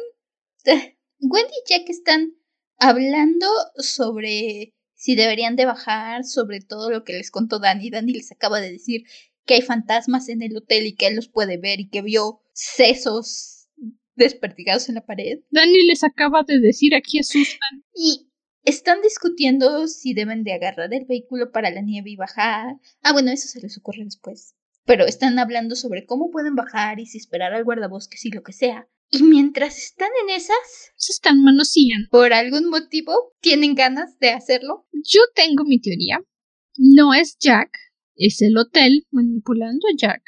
[SPEAKER 2] Wendy y Jack están hablando sobre si deberían de bajar, sobre todo lo que les contó Dani. Dani les acaba de decir que hay fantasmas en el hotel y que él los puede ver y que vio sesos desperdigados en la pared.
[SPEAKER 1] Dani les acaba de decir aquí asustan.
[SPEAKER 2] Y están discutiendo si deben de agarrar el vehículo para la nieve y bajar. Ah, bueno, eso se les ocurre después. Pero están hablando sobre cómo pueden bajar y si esperar al guardabosques y lo que sea. Y mientras están en esas...
[SPEAKER 1] Se están manoseando.
[SPEAKER 2] Por algún motivo tienen ganas de hacerlo.
[SPEAKER 1] Yo tengo mi teoría. No es Jack, es el hotel manipulando a Jack.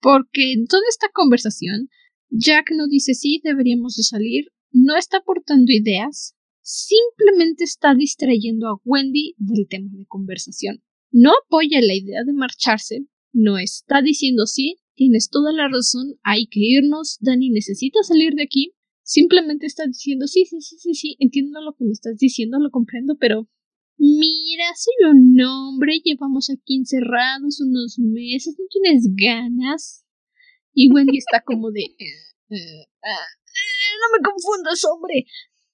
[SPEAKER 1] Porque en toda esta conversación, Jack no dice sí, deberíamos de salir, no está aportando ideas, simplemente está distrayendo a Wendy del tema de conversación. No apoya la idea de marcharse, no está diciendo sí, tienes toda la razón, hay que irnos, Dani necesita salir de aquí. Simplemente está diciendo sí, sí, sí, sí, sí, entiendo lo que me estás diciendo, lo comprendo, pero mira, soy un hombre, llevamos aquí encerrados unos meses, ¿no tienes ganas? Y Wendy está como de... Eh, eh, ah, eh, no me confundas, hombre.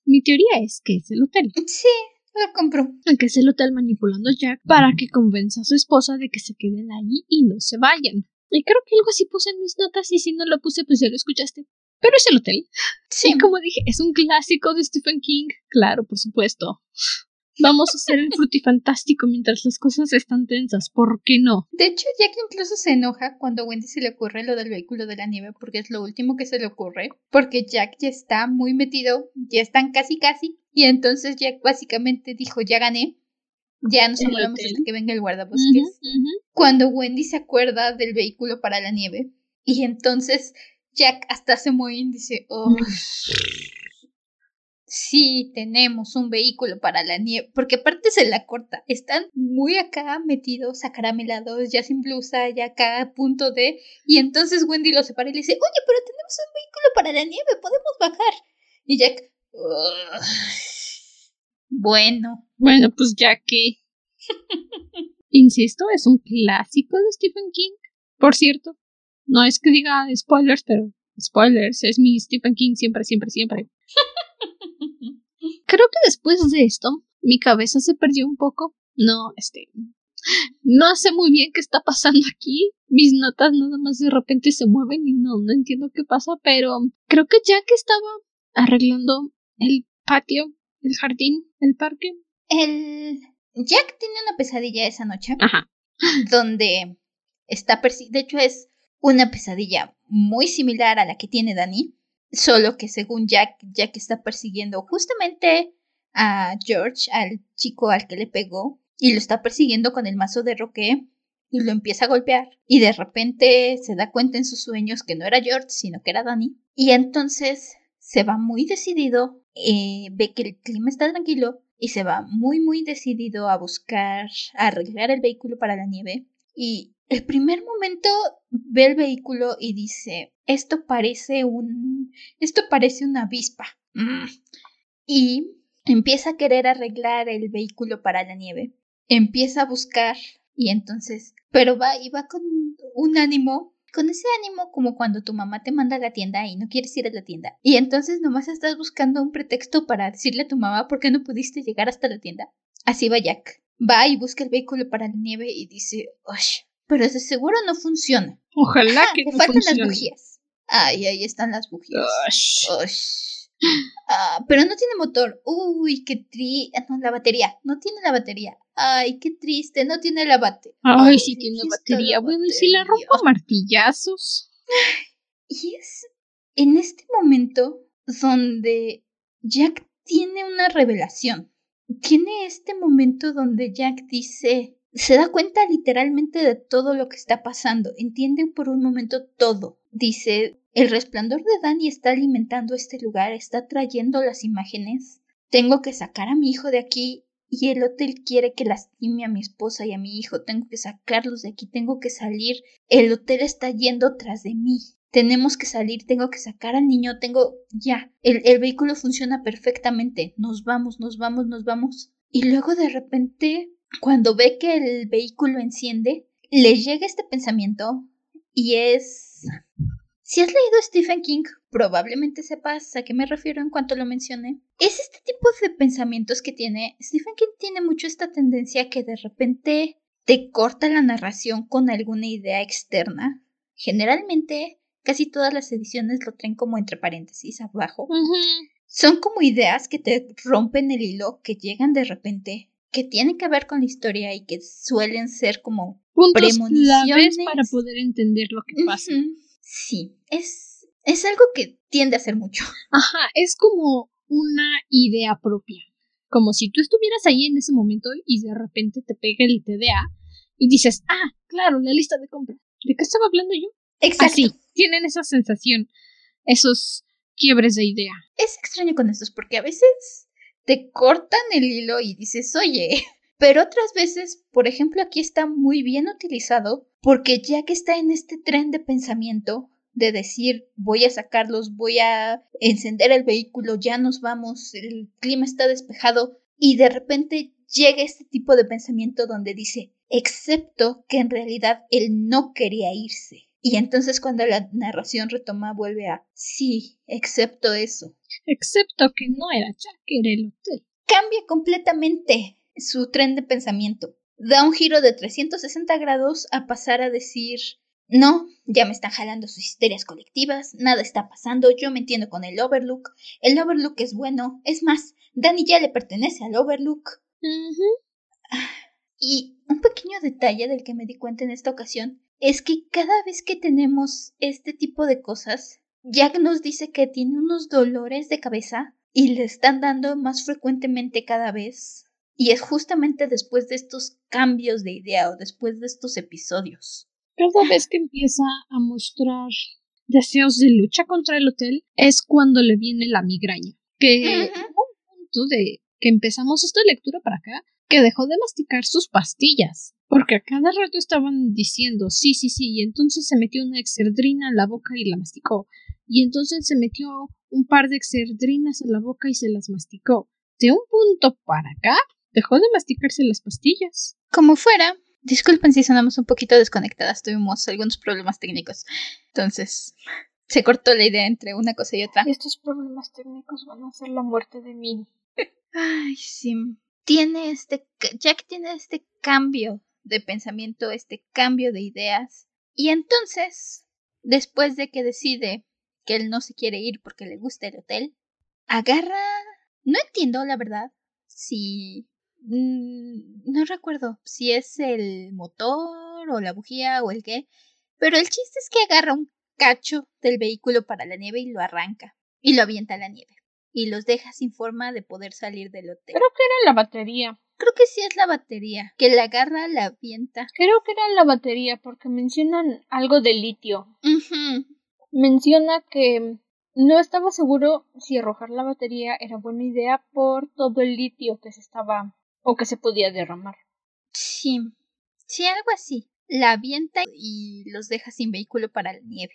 [SPEAKER 1] Mi teoría es que es el hotel.
[SPEAKER 2] Sí, lo compró.
[SPEAKER 1] Que es el hotel manipulando a Jack para que convenza a su esposa de que se queden ahí y no se vayan. Y creo que algo así puse en mis notas y si no lo puse pues ya lo escuchaste. Pero es el hotel. Sí. Y como dije, es un clásico de Stephen King. Claro, por supuesto. Vamos a hacer el frutifantástico mientras las cosas están tensas, ¿por qué no?
[SPEAKER 2] De hecho, Jack incluso se enoja cuando a Wendy se le ocurre lo del vehículo de la nieve, porque es lo último que se le ocurre, porque Jack ya está muy metido, ya están casi casi, y entonces Jack básicamente dijo, ya gané, ya nos amolamos hasta que venga el guardabosques. Cuando Wendy se acuerda del vehículo para la nieve, y entonces Jack hasta se mueve y dice, oh sí tenemos un vehículo para la nieve, porque aparte se la corta, están muy acá metidos, acaramelados, ya sin blusa, ya acá a punto de, y entonces Wendy lo separa y le dice, oye, pero tenemos un vehículo para la nieve, podemos bajar. Y Jack, bueno.
[SPEAKER 1] Bueno, pues ya que... <laughs> Insisto, es un clásico de Stephen King. Por cierto, No es que diga spoilers, pero spoilers, es mi Stephen King siempre, siempre, siempre. Creo que después de esto, mi cabeza se perdió un poco. No, este. No sé muy bien qué está pasando aquí. Mis notas nada más de repente se mueven y no, no entiendo qué pasa, pero creo que Jack estaba arreglando el patio, el jardín, el parque.
[SPEAKER 2] El Jack tiene una pesadilla esa noche.
[SPEAKER 1] Ajá.
[SPEAKER 2] Donde está De hecho, es una pesadilla muy similar a la que tiene Danny. Solo que según Jack, Jack está persiguiendo justamente a George, al chico al que le pegó, y lo está persiguiendo con el mazo de Roque y lo empieza a golpear. Y de repente se da cuenta en sus sueños que no era George, sino que era Danny. Y entonces se va muy decidido, eh, ve que el clima está tranquilo y se va muy muy decidido a buscar, a arreglar el vehículo para la nieve. Y el primer momento ve el vehículo y dice, esto parece un... esto parece una avispa. Mm. Y empieza a querer arreglar el vehículo para la nieve. Empieza a buscar y entonces, pero va y va con un ánimo, con ese ánimo como cuando tu mamá te manda a la tienda y no quieres ir a la tienda. Y entonces nomás estás buscando un pretexto para decirle a tu mamá por qué no pudiste llegar hasta la tienda. Así va Jack. Va y busca el vehículo para la nieve y dice, ¡Osh! Pero ese seguro no funciona.
[SPEAKER 1] Ojalá que no
[SPEAKER 2] faltan las bujías. Ay, ahí están las bujías. Ah, pero no tiene motor. Uy, qué triste. Ah, no, la batería. No tiene la batería. Ay, qué triste. No tiene la batería.
[SPEAKER 1] Ay, sí tiene batería. Bueno, y si la rompo martillazos.
[SPEAKER 2] Y es en este momento donde Jack tiene una revelación. Tiene este momento donde Jack dice, se da cuenta literalmente de todo lo que está pasando, entiende por un momento todo. Dice, el resplandor de Danny está alimentando este lugar, está trayendo las imágenes. Tengo que sacar a mi hijo de aquí y el hotel quiere que lastime a mi esposa y a mi hijo. Tengo que sacarlos de aquí, tengo que salir. El hotel está yendo tras de mí. Tenemos que salir, tengo que sacar al niño, tengo... Ya, el, el vehículo funciona perfectamente. Nos vamos, nos vamos, nos vamos. Y luego de repente cuando ve que el vehículo enciende, le llega este pensamiento y es... Si has leído Stephen King, probablemente sepas a qué me refiero en cuanto lo mencioné. Es este tipo de pensamientos que tiene. Stephen King tiene mucho esta tendencia que de repente te corta la narración con alguna idea externa. Generalmente, casi todas las ediciones lo traen como entre paréntesis abajo. Son como ideas que te rompen el hilo, que llegan de repente que tienen que ver con la historia y que suelen ser como
[SPEAKER 1] puntos claves para poder entender lo que pasa.
[SPEAKER 2] Sí, es, es algo que tiende a ser mucho. <laughs>
[SPEAKER 1] Ajá, es como una idea propia. Como si tú estuvieras ahí en ese momento y de repente te pega el TDA y dices, ah, claro, la lista de compra. ¿De qué estaba hablando yo?
[SPEAKER 2] Exacto. Así,
[SPEAKER 1] tienen esa sensación, esos quiebres de idea.
[SPEAKER 2] Es extraño con estos porque a veces te cortan el hilo y dices, oye, <laughs> pero otras veces, por ejemplo, aquí está muy bien utilizado porque ya que está en este tren de pensamiento de decir voy a sacarlos, voy a encender el vehículo, ya nos vamos, el clima está despejado y de repente llega este tipo de pensamiento donde dice, excepto que en realidad él no quería irse. Y entonces cuando la narración retoma vuelve a, sí, excepto eso.
[SPEAKER 1] Excepto que no era Jack, era el hotel.
[SPEAKER 2] Cambia completamente su tren de pensamiento. Da un giro de 360 grados a pasar a decir, no, ya me están jalando sus histerias colectivas, nada está pasando, yo me entiendo con el Overlook, el Overlook es bueno, es más, Danny ya le pertenece al Overlook. Y un pequeño detalle del que me di cuenta en esta ocasión es que cada vez que tenemos este tipo de cosas, Jack nos dice que tiene unos dolores de cabeza y le están dando más frecuentemente cada vez. Y es justamente después de estos cambios de idea o después de estos episodios.
[SPEAKER 1] Cada vez que empieza a mostrar deseos de lucha contra el hotel es cuando le viene la migraña. Que un punto de que empezamos esta lectura para acá, que dejó de masticar sus pastillas. Porque a cada rato estaban diciendo sí, sí, sí, y entonces se metió una exerdrina en la boca y la masticó. Y entonces se metió un par de exerdrinas en la boca y se las masticó. De un punto para acá, dejó de masticarse las pastillas.
[SPEAKER 2] Como fuera, Disculpen si sonamos un poquito desconectadas, tuvimos algunos problemas técnicos. Entonces, se cortó la idea entre una cosa y otra.
[SPEAKER 1] Estos problemas técnicos van a ser la muerte de mí.
[SPEAKER 2] Ay, sí. Tiene este. Jack tiene este cambio de pensamiento, este cambio de ideas. Y entonces, después de que decide que él no se quiere ir porque le gusta el hotel, agarra. No entiendo, la verdad, si. Mm, no recuerdo si es el motor o la bujía o el qué, pero el chiste es que agarra un cacho del vehículo para la nieve y lo arranca y lo avienta a la nieve y los deja sin forma de poder salir del hotel.
[SPEAKER 1] Creo que era la batería.
[SPEAKER 2] Creo que sí es la batería, que la agarra, la avienta.
[SPEAKER 1] Creo que era la batería porque mencionan algo de litio. Menciona que no estaba seguro si arrojar la batería era buena idea por todo el litio que se estaba o que se podía derramar.
[SPEAKER 2] Sí, sí, algo así. La avienta y los deja sin vehículo para la nieve.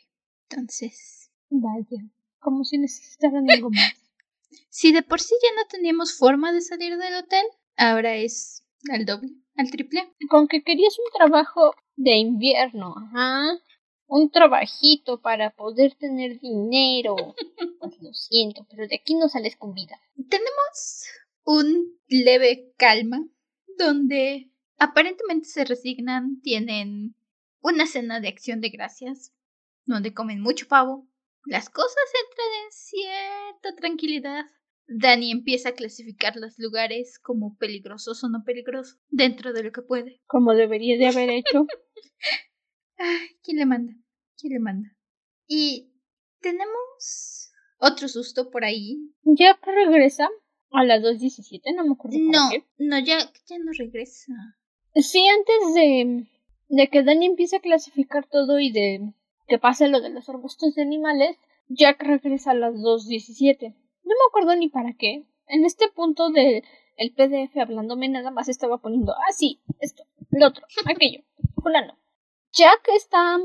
[SPEAKER 2] Entonces.
[SPEAKER 1] Vaya, como si necesitaran algo más. <laughs>
[SPEAKER 2] si de por sí ya no teníamos forma de salir del hotel, ahora es al doble, al triple.
[SPEAKER 1] Con que querías un trabajo de invierno, ajá un trabajito para poder tener dinero. <laughs> Pues lo siento, pero de aquí no sales con vida.
[SPEAKER 2] Tenemos un leve calma donde aparentemente se resignan, tienen una cena de acción de gracias, donde comen mucho pavo. Las cosas entran en cierta tranquilidad. Dani empieza a clasificar los lugares como peligrosos o no peligrosos, dentro de lo que puede.
[SPEAKER 1] Como debería de haber hecho. <laughs>
[SPEAKER 2] Ay, ¿quién le manda? ¿Quién le manda? Y tenemos otro susto por ahí.
[SPEAKER 1] Ya regresa a las 2.17, no me acuerdo.
[SPEAKER 2] No, no, ya, ya no regresa.
[SPEAKER 1] Sí, antes de, de que Dani empiece a clasificar todo y de que pase lo de los arbustos de animales, Jack regresa a las 2.17. No me acuerdo ni para qué. En este punto del el PDF hablándome nada más estaba poniendo, ah, sí, esto, lo otro, aquello, fulano. Jack está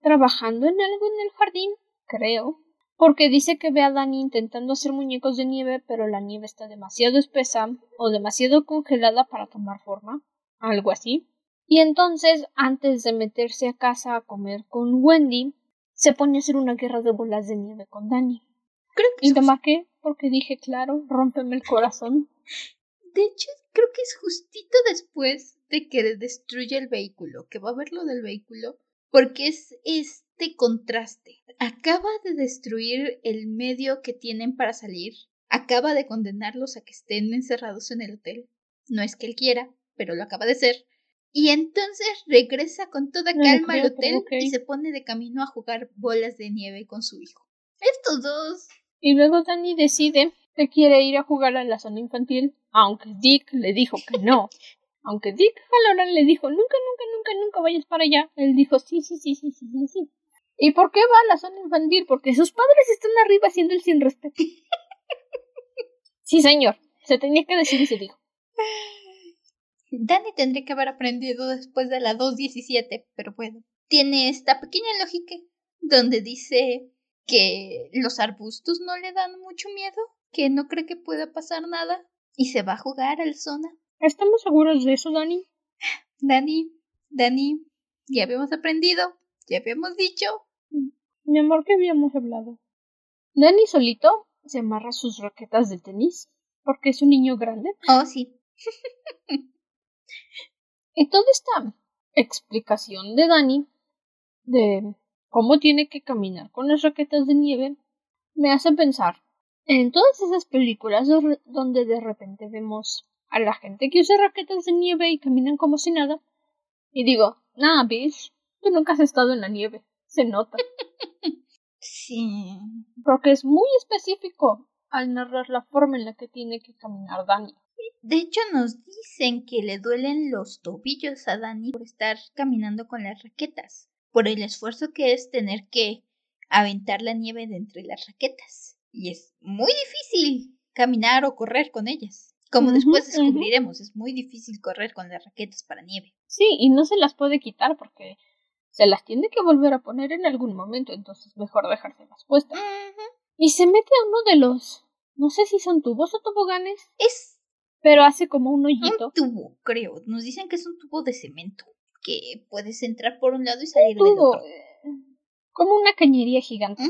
[SPEAKER 1] trabajando en algo en el jardín, creo, porque dice que ve a Dani intentando hacer muñecos de nieve, pero la nieve está demasiado espesa o demasiado congelada para tomar forma, algo así. Y entonces, antes de meterse a casa a comer con Wendy, se pone a hacer una guerra de bolas de nieve con Dani.
[SPEAKER 2] Creo que
[SPEAKER 1] y te marqué porque dije, claro, rómpeme el corazón.
[SPEAKER 2] De hecho, creo que es justito después de que destruye el vehículo, que va a ver lo del vehículo, porque es este contraste. Acaba de destruir el medio que tienen para salir, acaba de condenarlos a que estén encerrados en el hotel. No es que él quiera, pero lo acaba de hacer. Y entonces regresa con toda calma al hotel y se pone de camino a jugar bolas de nieve con su hijo. Estos dos.
[SPEAKER 1] Y luego Danny decide que quiere ir a jugar a la zona infantil, aunque Dick le dijo que no. Aunque Dick Halloran le dijo, nunca, nunca, nunca, nunca vayas para allá, él dijo, sí, sí, sí, sí, sí, sí, sí. ¿Y por qué va a la zona infantil? Porque sus padres están arriba haciendo el sin respeto. <laughs> sí, señor, se tenía que decir y se dijo.
[SPEAKER 2] Danny tendría que haber aprendido después de la 2.17, pero bueno. Tiene esta pequeña lógica donde dice que los arbustos no le dan mucho miedo, que no cree que pueda pasar nada, y se va a jugar al zona.
[SPEAKER 1] ¿Estamos seguros de eso, Dani?
[SPEAKER 2] Dani, Dani, ya habíamos aprendido, ya habíamos dicho.
[SPEAKER 1] Mi amor, ¿qué habíamos hablado? Dani solito se amarra sus raquetas de tenis porque es un niño grande.
[SPEAKER 2] Oh, sí. <laughs>
[SPEAKER 1] y toda esta explicación de Dani de cómo tiene que caminar con las raquetas de nieve me hace pensar en todas esas películas donde de repente vemos a la gente que usa raquetas de nieve y caminan como si nada. Y digo, nah, bitch, tú nunca has estado en la nieve. Se nota. <laughs>
[SPEAKER 2] sí.
[SPEAKER 1] Porque es muy específico al narrar la forma en la que tiene que caminar Dani.
[SPEAKER 2] De hecho, nos dicen que le duelen los tobillos a Dani por estar caminando con las raquetas, por el esfuerzo que es tener que aventar la nieve de entre las raquetas. Y es muy difícil caminar o correr con ellas. Como después descubriremos, es muy difícil correr con las raquetas para nieve.
[SPEAKER 1] Sí, y no se las puede quitar porque se las tiene que volver a poner en algún momento, entonces mejor dejárselas puestas. Y se mete a uno de los, no sé si son tubos o toboganes.
[SPEAKER 2] Es...
[SPEAKER 1] Pero hace como un hoyito.
[SPEAKER 2] Un tubo, creo. Nos dicen que es un tubo de cemento. Que puedes entrar por un lado y salir del otro.
[SPEAKER 1] Como una cañería gigante.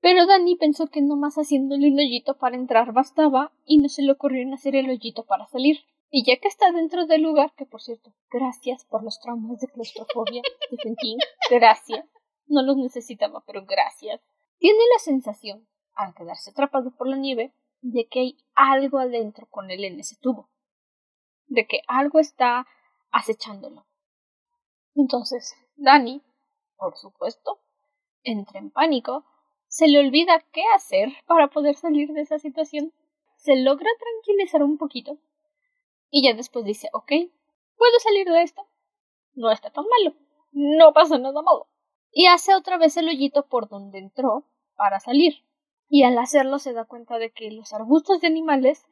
[SPEAKER 1] Pero Dani pensó que nomás haciéndole un hoyito para entrar bastaba y no se le ocurrió en hacer el hoyito para salir. Y ya que está dentro del lugar, que por cierto, gracias por los traumas de claustrofobia, <laughs> Stephen King, gracias. No los necesitaba, pero gracias. Tiene la sensación, al quedarse atrapado por la nieve, de que hay algo adentro con él en ese tubo. De que algo está acechándolo. Entonces, Dani, por supuesto, entra en pánico, se le olvida qué hacer para poder salir de esa situación, se logra tranquilizar un poquito y ya después dice, ok, puedo salir de esto, no está tan malo, no pasa nada malo. Y hace otra vez el hoyito por donde entró para salir. Y al hacerlo se da cuenta de que los arbustos de animales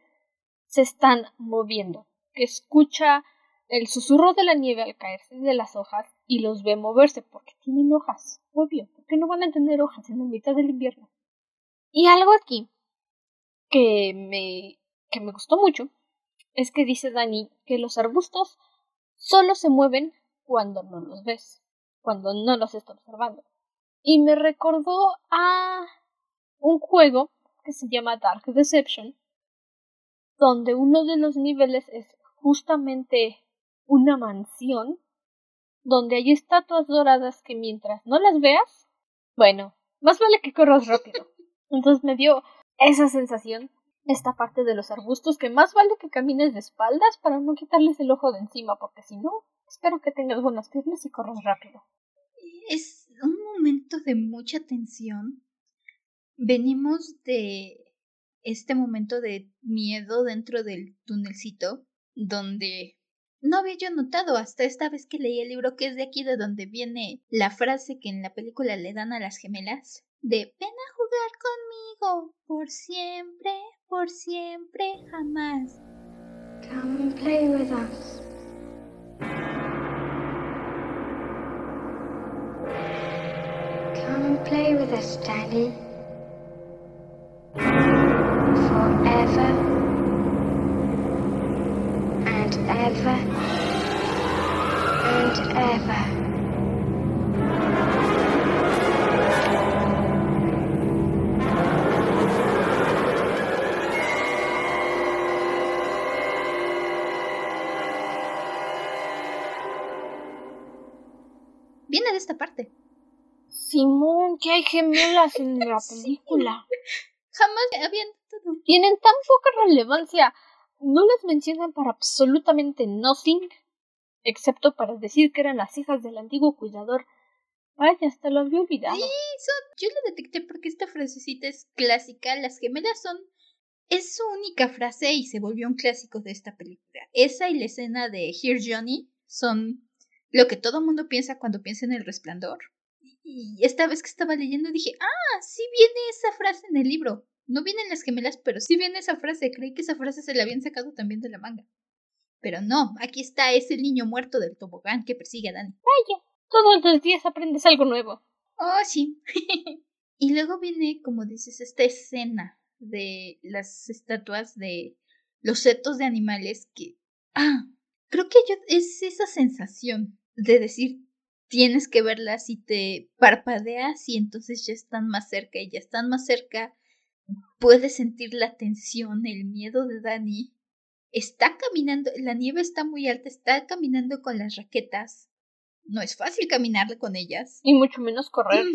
[SPEAKER 1] se están moviendo, que escucha el susurro de la nieve al caerse de las hojas y los ve moverse porque tienen hojas, obvio, porque no van a tener hojas en la mitad del invierno. Y algo aquí que me, que me gustó mucho es que dice Dani que los arbustos solo se mueven cuando no los ves, cuando no los estás observando. Y me recordó a un juego que se llama Dark Deception, donde uno de los niveles es justamente una mansión donde hay estatuas doradas que mientras no las veas, bueno, más vale que corras rápido. Entonces me dio esa sensación, esta parte de los arbustos, que más vale que camines de espaldas para no quitarles el ojo de encima, porque si no, espero que tengas buenas piernas y corras rápido.
[SPEAKER 2] Es un momento de mucha tensión. Venimos de este momento de miedo dentro del tunelcito, donde no había yo notado hasta esta vez que leí el libro que es de aquí de donde viene la frase que en la película le dan a las gemelas de ven a jugar conmigo por siempre, por siempre, jamás. Come and play with us. Come and play with us, Daddy. Viene de esta parte.
[SPEAKER 1] Simón, que hay gemelas en la <laughs> película.
[SPEAKER 2] Jamás habían
[SPEAKER 1] Tienen tan poca relevancia no las mencionan para absolutamente nothing, excepto para decir que eran las hijas del antiguo cuidador. Vaya, hasta lo había olvidado.
[SPEAKER 2] Sí, son... yo lo detecté porque esta frasecita es clásica. Las gemelas son. Es su única frase y se volvió un clásico de esta película. Esa y la escena de Here Johnny son lo que todo mundo piensa cuando piensa en el resplandor. Y esta vez que estaba leyendo dije, ah, sí viene esa frase en el libro. No vienen las gemelas, pero sí viene esa frase. Creí que esa frase se la habían sacado también de la manga. Pero no, aquí está ese niño muerto del tobogán que persigue a Dani.
[SPEAKER 1] Vaya, todos los días aprendes algo nuevo.
[SPEAKER 2] Oh, sí. <laughs> y luego viene, como dices, esta escena de las estatuas de los setos de animales que... Ah, creo que yo, es esa sensación de decir, tienes que verlas y te parpadeas y entonces ya están más cerca y ya están más cerca Puedes sentir la tensión, el miedo de Dani. Está caminando, la nieve está muy alta, está caminando con las raquetas. No es fácil caminar con ellas.
[SPEAKER 1] Y mucho menos correr.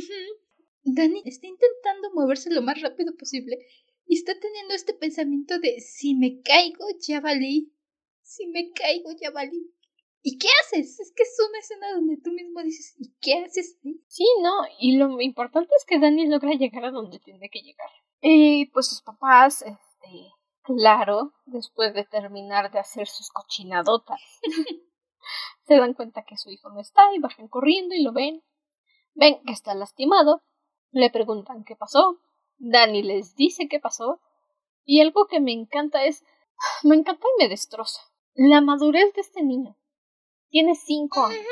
[SPEAKER 2] Dani está intentando moverse lo más rápido posible y está teniendo este pensamiento de si me caigo ya valí. Si me caigo ya valí. ¿Y qué haces? Es que es una escena donde tú mismo dices, ¿y qué haces?
[SPEAKER 1] Sí, no, y lo importante es que Dani logra llegar a donde tiene que llegar. Y pues sus papás, este, claro, después de terminar de hacer sus cochinadotas, <laughs> se dan cuenta que su hijo no está y bajan corriendo y lo ven. Ven que está lastimado, le preguntan qué pasó, Dani les dice qué pasó, y algo que me encanta es, <sighs> me encanta y me destroza, la madurez de este niño. Tiene cinco años.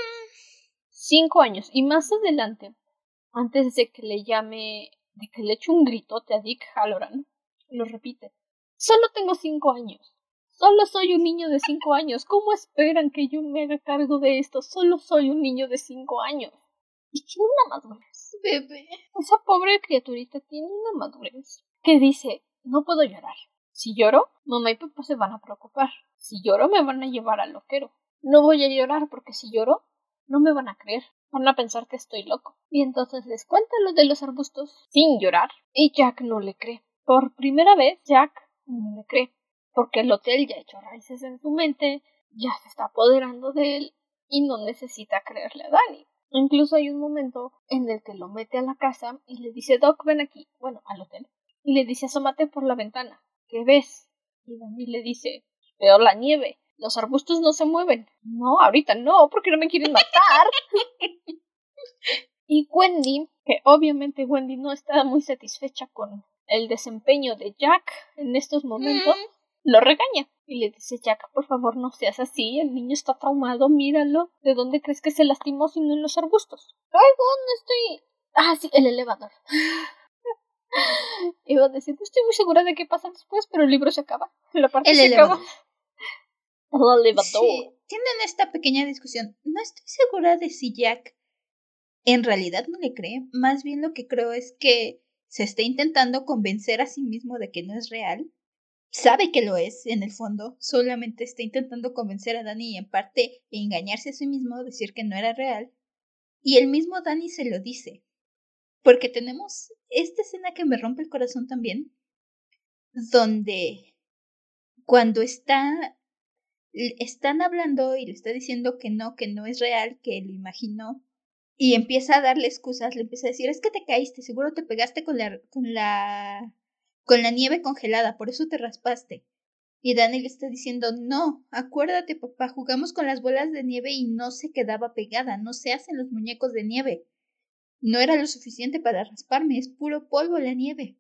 [SPEAKER 1] Cinco años. Y más adelante, antes de que le llame de que le eche un gritote a Dick Halloran, lo repite. Solo tengo cinco años. Solo soy un niño de cinco años. ¿Cómo esperan que yo me haga cargo de esto? Solo soy un niño de cinco años. Y tiene una madurez.
[SPEAKER 2] Bebé.
[SPEAKER 1] Esa pobre criaturita tiene una madurez. Que dice, no puedo llorar. Si lloro, mamá y papá se van a preocupar. Si lloro, me van a llevar al loquero. No voy a llorar porque si lloro, no me van a creer. Van a pensar que estoy loco. Y entonces les cuenta lo de los arbustos sin llorar. Y Jack no le cree. Por primera vez, Jack no le cree. Porque el hotel ya ha hecho raíces en su mente, ya se está apoderando de él y no necesita creerle a Danny. Incluso hay un momento en el que lo mete a la casa y le dice Doc, ven aquí, bueno, al hotel. Y le dice asómate por la ventana. ¿Qué ves? Y Danny le dice, veo la nieve. Los arbustos no se mueven. No, ahorita no, porque no me quieren matar. <laughs> y Wendy, que obviamente Wendy no está muy satisfecha con el desempeño de Jack en estos momentos, mm. lo regaña. Y le dice Jack, por favor no seas así, el niño está traumado, míralo. ¿De dónde crees que se lastimó si no en los arbustos? Luego no estoy. Ah, sí, el elevador. <laughs> Iba a decir, no estoy muy segura de qué pasa después, pero el libro se acaba. La parte
[SPEAKER 2] el
[SPEAKER 1] se
[SPEAKER 2] elevador.
[SPEAKER 1] acaba.
[SPEAKER 2] Sí, tienen esta pequeña discusión. No estoy segura de si Jack en realidad no le cree. Más bien lo que creo es que se está intentando convencer a sí mismo de que no es real. Sabe que lo es, en el fondo, solamente está intentando convencer a Danny y en parte engañarse a sí mismo, decir que no era real. Y el mismo Danny se lo dice. Porque tenemos esta escena que me rompe el corazón también, donde cuando está están hablando y le está diciendo que no, que no es real, que lo imaginó, y empieza a darle excusas, le empieza a decir, es que te caíste, seguro te pegaste con la, con la, con la nieve congelada, por eso te raspaste. Y Dani le está diciendo, no, acuérdate papá, jugamos con las bolas de nieve y no se quedaba pegada, no se hacen los muñecos de nieve. No era lo suficiente para rasparme, es puro polvo la nieve.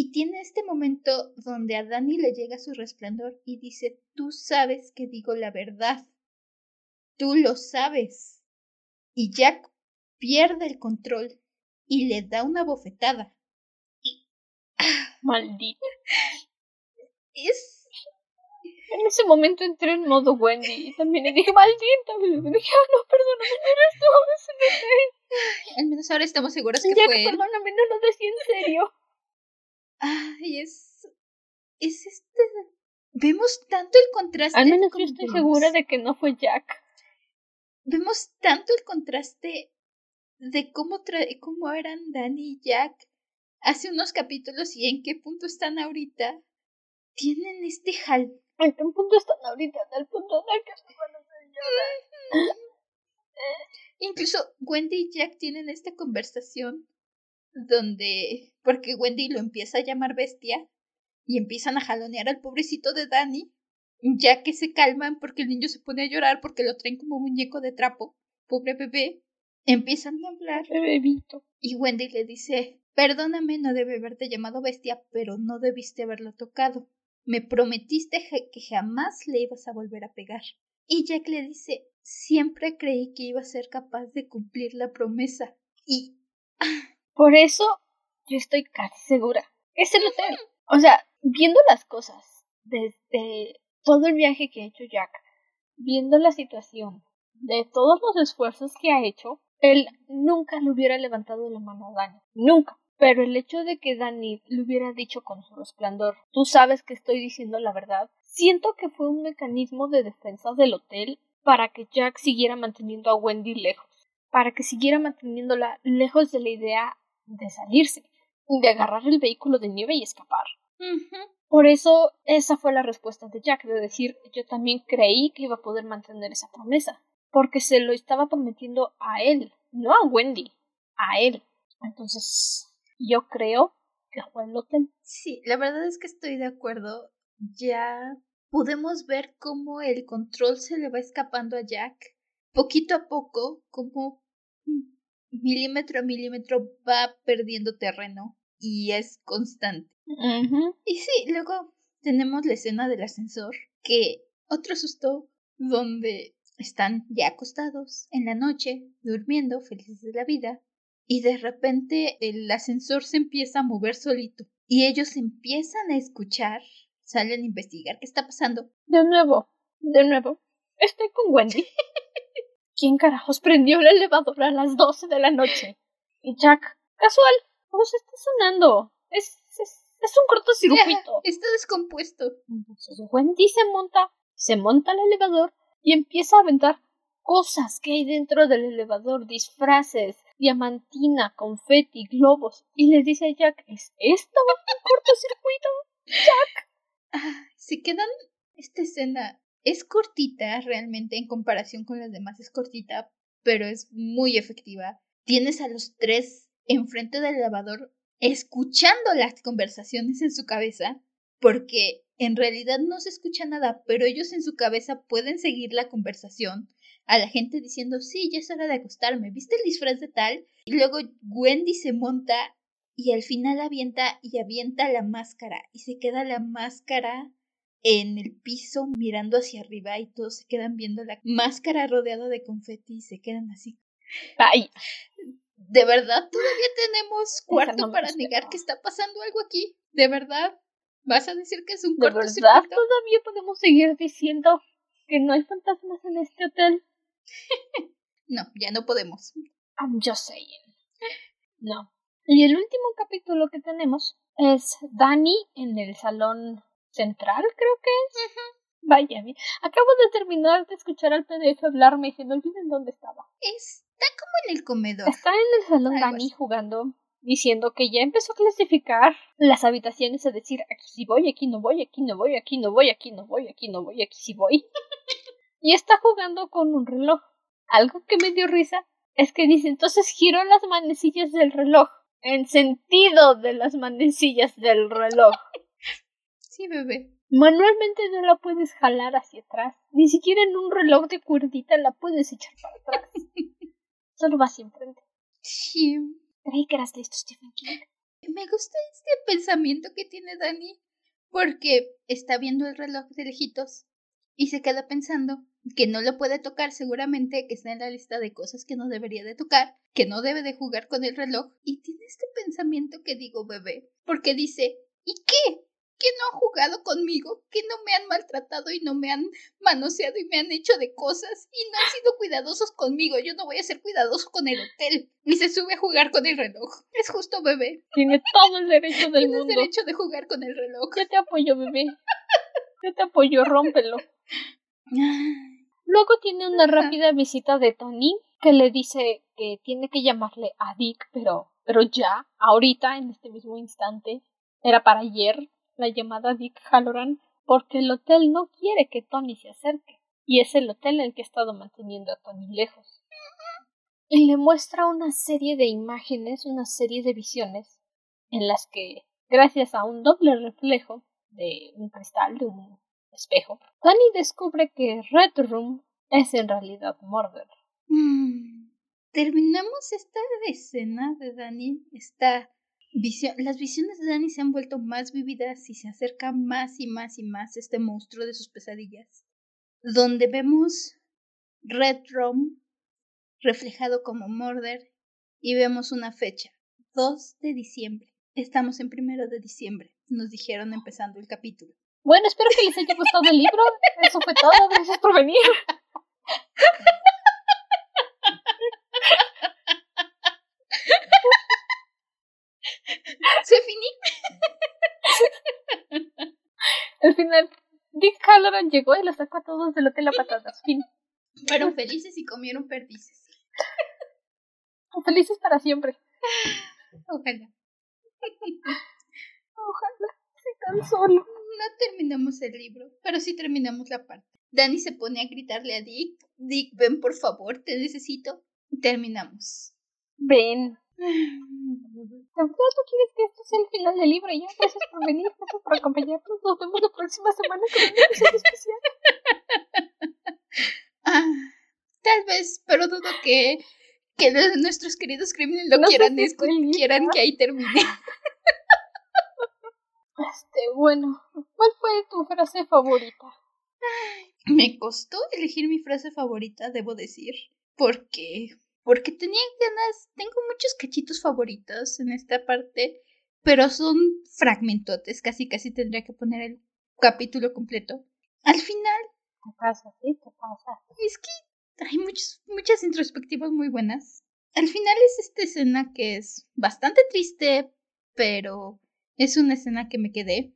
[SPEAKER 2] Y tiene este momento donde a Dani le llega su resplandor y dice, tú sabes que digo la verdad. Tú lo sabes y Jack pierde el control y le da una bofetada. Y...
[SPEAKER 1] Maldito.
[SPEAKER 2] Es...
[SPEAKER 1] En ese momento entré en modo Wendy y también le dije, maldita. Y le dije, ah, no, perdóname, no eres tú,
[SPEAKER 2] Al menos ahora estamos seguros que
[SPEAKER 1] Jack,
[SPEAKER 2] fue él.
[SPEAKER 1] perdóname, no lo decía en serio.
[SPEAKER 2] Ay, es... Es este... Vemos tanto el contraste.
[SPEAKER 1] Al menos yo estoy
[SPEAKER 2] vemos-
[SPEAKER 1] segura de que no fue Jack.
[SPEAKER 2] Vemos tanto el contraste de cómo, tra cómo eran Danny y Jack hace unos capítulos y en qué punto están ahorita. Tienen este jal
[SPEAKER 1] ¿En qué punto están ahorita? En el punto en el que se van a llorar. <laughs>
[SPEAKER 2] Incluso Wendy y Jack tienen esta conversación donde, porque Wendy lo empieza a llamar bestia y empiezan a jalonear al pobrecito de Danny, ya que se calman porque el niño se pone a llorar porque lo traen como muñeco de trapo, pobre bebé, empiezan a hablar
[SPEAKER 1] Bebito.
[SPEAKER 2] y Wendy le dice, perdóname, no debe haberte llamado bestia, pero no debiste haberlo tocado. Me prometiste que jamás le ibas a volver a pegar. Y Jack le dice, siempre creí que iba a ser capaz de cumplir la promesa. Y
[SPEAKER 1] Por eso yo estoy casi segura. Es el hotel. O sea, viendo las cosas desde todo el viaje que ha hecho Jack, viendo la situación de todos los esfuerzos que ha hecho, él nunca le hubiera levantado la mano a Dani. Nunca. Pero el hecho de que Dani le hubiera dicho con su resplandor, tú sabes que estoy diciendo la verdad, siento que fue un mecanismo de defensa del hotel para que Jack siguiera manteniendo a Wendy lejos, para que siguiera manteniéndola lejos de la idea de salirse, de agarrar el vehículo de nieve y escapar. Por eso esa fue la respuesta de Jack, de decir yo también creí que iba a poder mantener esa promesa, porque se lo estaba prometiendo a él, no a Wendy, a él. Entonces, yo creo que fue el hotel.
[SPEAKER 2] sí, la verdad es que estoy de acuerdo. Ya podemos ver cómo el control se le va escapando a Jack. Poquito a poco, como milímetro a milímetro va perdiendo terreno y es constante. Y sí, luego tenemos la escena del ascensor, que otro susto donde están ya acostados en la noche, durmiendo, felices de la vida, y de repente el ascensor se empieza a mover solito y ellos empiezan a escuchar salen a investigar qué está pasando.
[SPEAKER 1] De nuevo, de nuevo, estoy con Wendy. <laughs> ¿Quién carajos prendió el elevador a las doce de la noche? Y Jack, casual, ¿cómo se está sonando? Es, es, es un cortocircuito. <laughs>
[SPEAKER 2] está descompuesto.
[SPEAKER 1] Entonces Wendy se monta, se monta al elevador y empieza a aventar cosas que hay dentro del elevador, disfraces, diamantina, confeti, globos, y le dice a Jack, ¿es esto un cortocircuito? Jack.
[SPEAKER 2] Ah, se quedan esta escena es cortita realmente en comparación con las demás, es cortita, pero es muy efectiva. Tienes a los tres enfrente del lavador escuchando las conversaciones en su cabeza, porque en realidad no se escucha nada, pero ellos en su cabeza pueden seguir la conversación a la gente diciendo, sí, ya es hora de acostarme, ¿viste el disfraz de tal? Y luego Wendy se monta y al final avienta y avienta la máscara y se queda la máscara en el piso mirando hacia arriba y todos se quedan viendo la máscara rodeada de confeti y se quedan así.
[SPEAKER 1] Ay.
[SPEAKER 2] ¿De verdad todavía tenemos cuarto para negar que está pasando algo aquí? ¿De verdad? ¿Vas a decir que es un
[SPEAKER 1] ¿De verdad todavía podemos seguir diciendo que no hay fantasmas en este hotel? <laughs>
[SPEAKER 2] no, ya no podemos.
[SPEAKER 1] I'm just saying. No. Y el último capítulo que tenemos es Dani en el salón central, creo que es. Vaya, acabo de terminar de escuchar al PDF hablarme y se me olviden dónde estaba.
[SPEAKER 2] Está como en el comedor.
[SPEAKER 1] Está en el salón Dani jugando, diciendo que ya empezó a clasificar las habitaciones, a decir aquí sí voy, aquí no voy, aquí no voy, aquí no voy, aquí no voy, aquí no voy, aquí sí voy. <laughs> y está jugando con un reloj. Algo que me dio risa es que dice entonces giró las manecillas del reloj. En sentido de las manecillas del reloj. <laughs>
[SPEAKER 2] Sí, bebé.
[SPEAKER 1] Manualmente no la puedes jalar hacia atrás. Ni siquiera en un reloj de cuerdita la puedes echar para atrás. <laughs> Solo va hacia enfrente.
[SPEAKER 2] Sí.
[SPEAKER 1] Creí que eras listo, Stephen King.
[SPEAKER 2] Me gusta este pensamiento que tiene Dani. Porque está viendo el reloj de lejitos y se queda pensando que no lo puede tocar seguramente, que está en la lista de cosas que no debería de tocar, que no debe de jugar con el reloj. Y tiene este pensamiento que digo, bebé, porque dice, ¿y qué? Que no han jugado conmigo, que no me han maltratado y no me han manoseado y me han hecho de cosas y no han sido cuidadosos conmigo. Yo no voy a ser cuidadoso con el hotel. Y se sube a jugar con el reloj. Es justo, bebé.
[SPEAKER 1] Tiene todo el derecho del
[SPEAKER 2] mundo. Tienes derecho de jugar con el reloj.
[SPEAKER 1] Yo te apoyo, bebé. Yo te apoyo, rómpelo. Luego tiene una rápida visita de Tony que le dice que tiene que llamarle a Dick, pero, pero ya, ahorita, en este mismo instante, era para ayer, la llamada Dick Halloran porque el hotel no quiere que Tony se acerque, y es el hotel el que ha estado manteniendo a Tony lejos. Y le muestra una serie de imágenes, una serie de visiones, en las que, gracias a un doble reflejo de un cristal, de un espejo, Tony descubre que Red Room es en realidad Murder.
[SPEAKER 2] Mm. Terminamos esta escena de Danny, esta las visiones de Dani se han vuelto más vividas y se acerca más y más y más este monstruo de sus pesadillas, donde vemos Red Room reflejado como Murder y vemos una fecha, 2 de diciembre. Estamos en primero de diciembre, nos dijeron empezando el capítulo.
[SPEAKER 1] Bueno, espero que les haya gustado el libro. Eso fue todo. Gracias por venir. <laughs>
[SPEAKER 2] Se finí.
[SPEAKER 1] Al final, Dick Halloran llegó y los sacó a todos del hotel a patadas. Fin.
[SPEAKER 2] Fueron felices y comieron perdices. <laughs>
[SPEAKER 1] Felices para siempre.
[SPEAKER 2] Ojalá.
[SPEAKER 1] Ojalá. Sí, tan solo.
[SPEAKER 2] No terminamos el libro, pero sí terminamos la parte. Danny se pone a gritarle a Dick. Dick, ven por favor, te necesito. Terminamos.
[SPEAKER 1] Ven. <laughs> ¿Tú quieres que esto sea el final del libro? Y ya, gracias por venir, gracias por acompañarnos. Nos vemos la próxima semana con un episodio especial. <laughs>
[SPEAKER 2] Ah, tal vez, pero dudo que, que nuestros queridos crímenes lo quieran, quieran que ahí termine. <laughs>
[SPEAKER 1] Este, bueno, ¿cuál fue tu frase favorita?
[SPEAKER 2] me costó elegir mi frase favorita, debo decir, porque porque tenía ganas, tengo muchos cachitos favoritos en esta parte, pero son fragmentotes, casi casi tendría que poner el capítulo completo. Al final.
[SPEAKER 1] ¿Qué pasa? ¿Sí? ¿Qué pasa?
[SPEAKER 2] Es que hay muchos, muchas introspectivas muy buenas. Al final es esta escena que es bastante triste, pero es una escena que me quedé,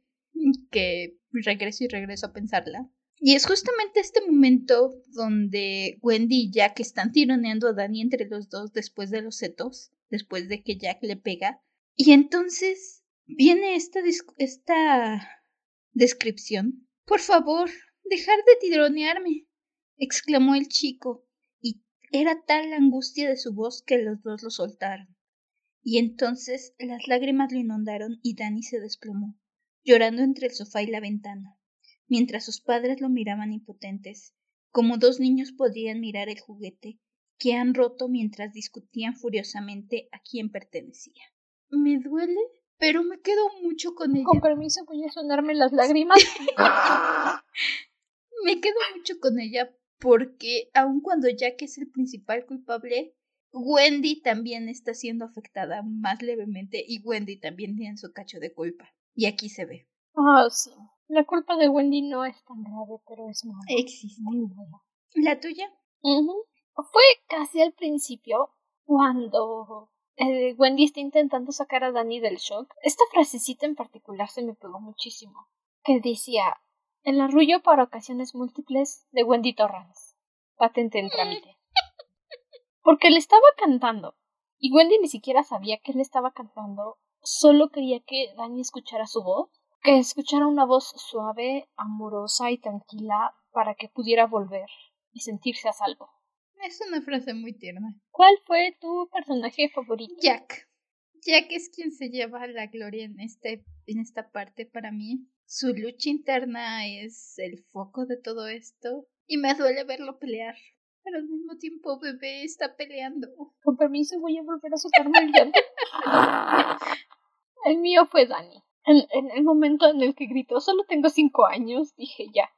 [SPEAKER 2] que regreso y regreso a pensarla. Y es justamente este momento donde Wendy y Jack están tironeando a Danny entre los dos después de los setos, después de que Jack le pega. Y entonces viene esta, esta descripción. Por favor, dejar de tironearme, exclamó el chico, y era tal la angustia de su voz que los dos lo soltaron. Y entonces las lágrimas lo inundaron y Danny se desplomó, llorando entre el sofá y la ventana mientras sus padres lo miraban impotentes, como dos niños podían mirar el juguete que han roto mientras discutían furiosamente a quién pertenecía. Me duele, pero me quedo mucho con ella.
[SPEAKER 1] Con permiso, voy a sonarme las lágrimas. <laughs>
[SPEAKER 2] me quedo mucho con ella porque, aun cuando Jack es el principal culpable, Wendy también está siendo afectada más levemente y Wendy también tiene su cacho de culpa. Y aquí se ve.
[SPEAKER 1] Ah, sí. La culpa de Wendy no es tan grave, pero es muy,
[SPEAKER 2] Existe. ¿La tuya?
[SPEAKER 1] Fue casi al principio cuando eh, Wendy está intentando sacar a Danny del shock. Esta frasecita en particular se me pegó muchísimo. Que decía, el arrullo para ocasiones múltiples de Wendy Torrance. Patente en trámite. Porque le estaba cantando. Y Wendy ni siquiera sabía que él estaba cantando. Solo quería que Danny escuchara su voz que escuchara una voz suave, amorosa y tranquila para que pudiera volver y sentirse a salvo.
[SPEAKER 2] Es una frase muy tierna.
[SPEAKER 1] ¿Cuál fue tu personaje favorito?
[SPEAKER 2] Jack. Jack es quien se lleva la gloria en, este, en esta parte para mí. Su lucha interna es el foco de todo esto y me duele verlo pelear. Pero al mismo tiempo, bebé está peleando.
[SPEAKER 1] Con permiso, voy a volver a soltarme el llanto. <laughs> el mío fue Dani. En, el momento en el que gritó, solo tengo cinco años, dije ya,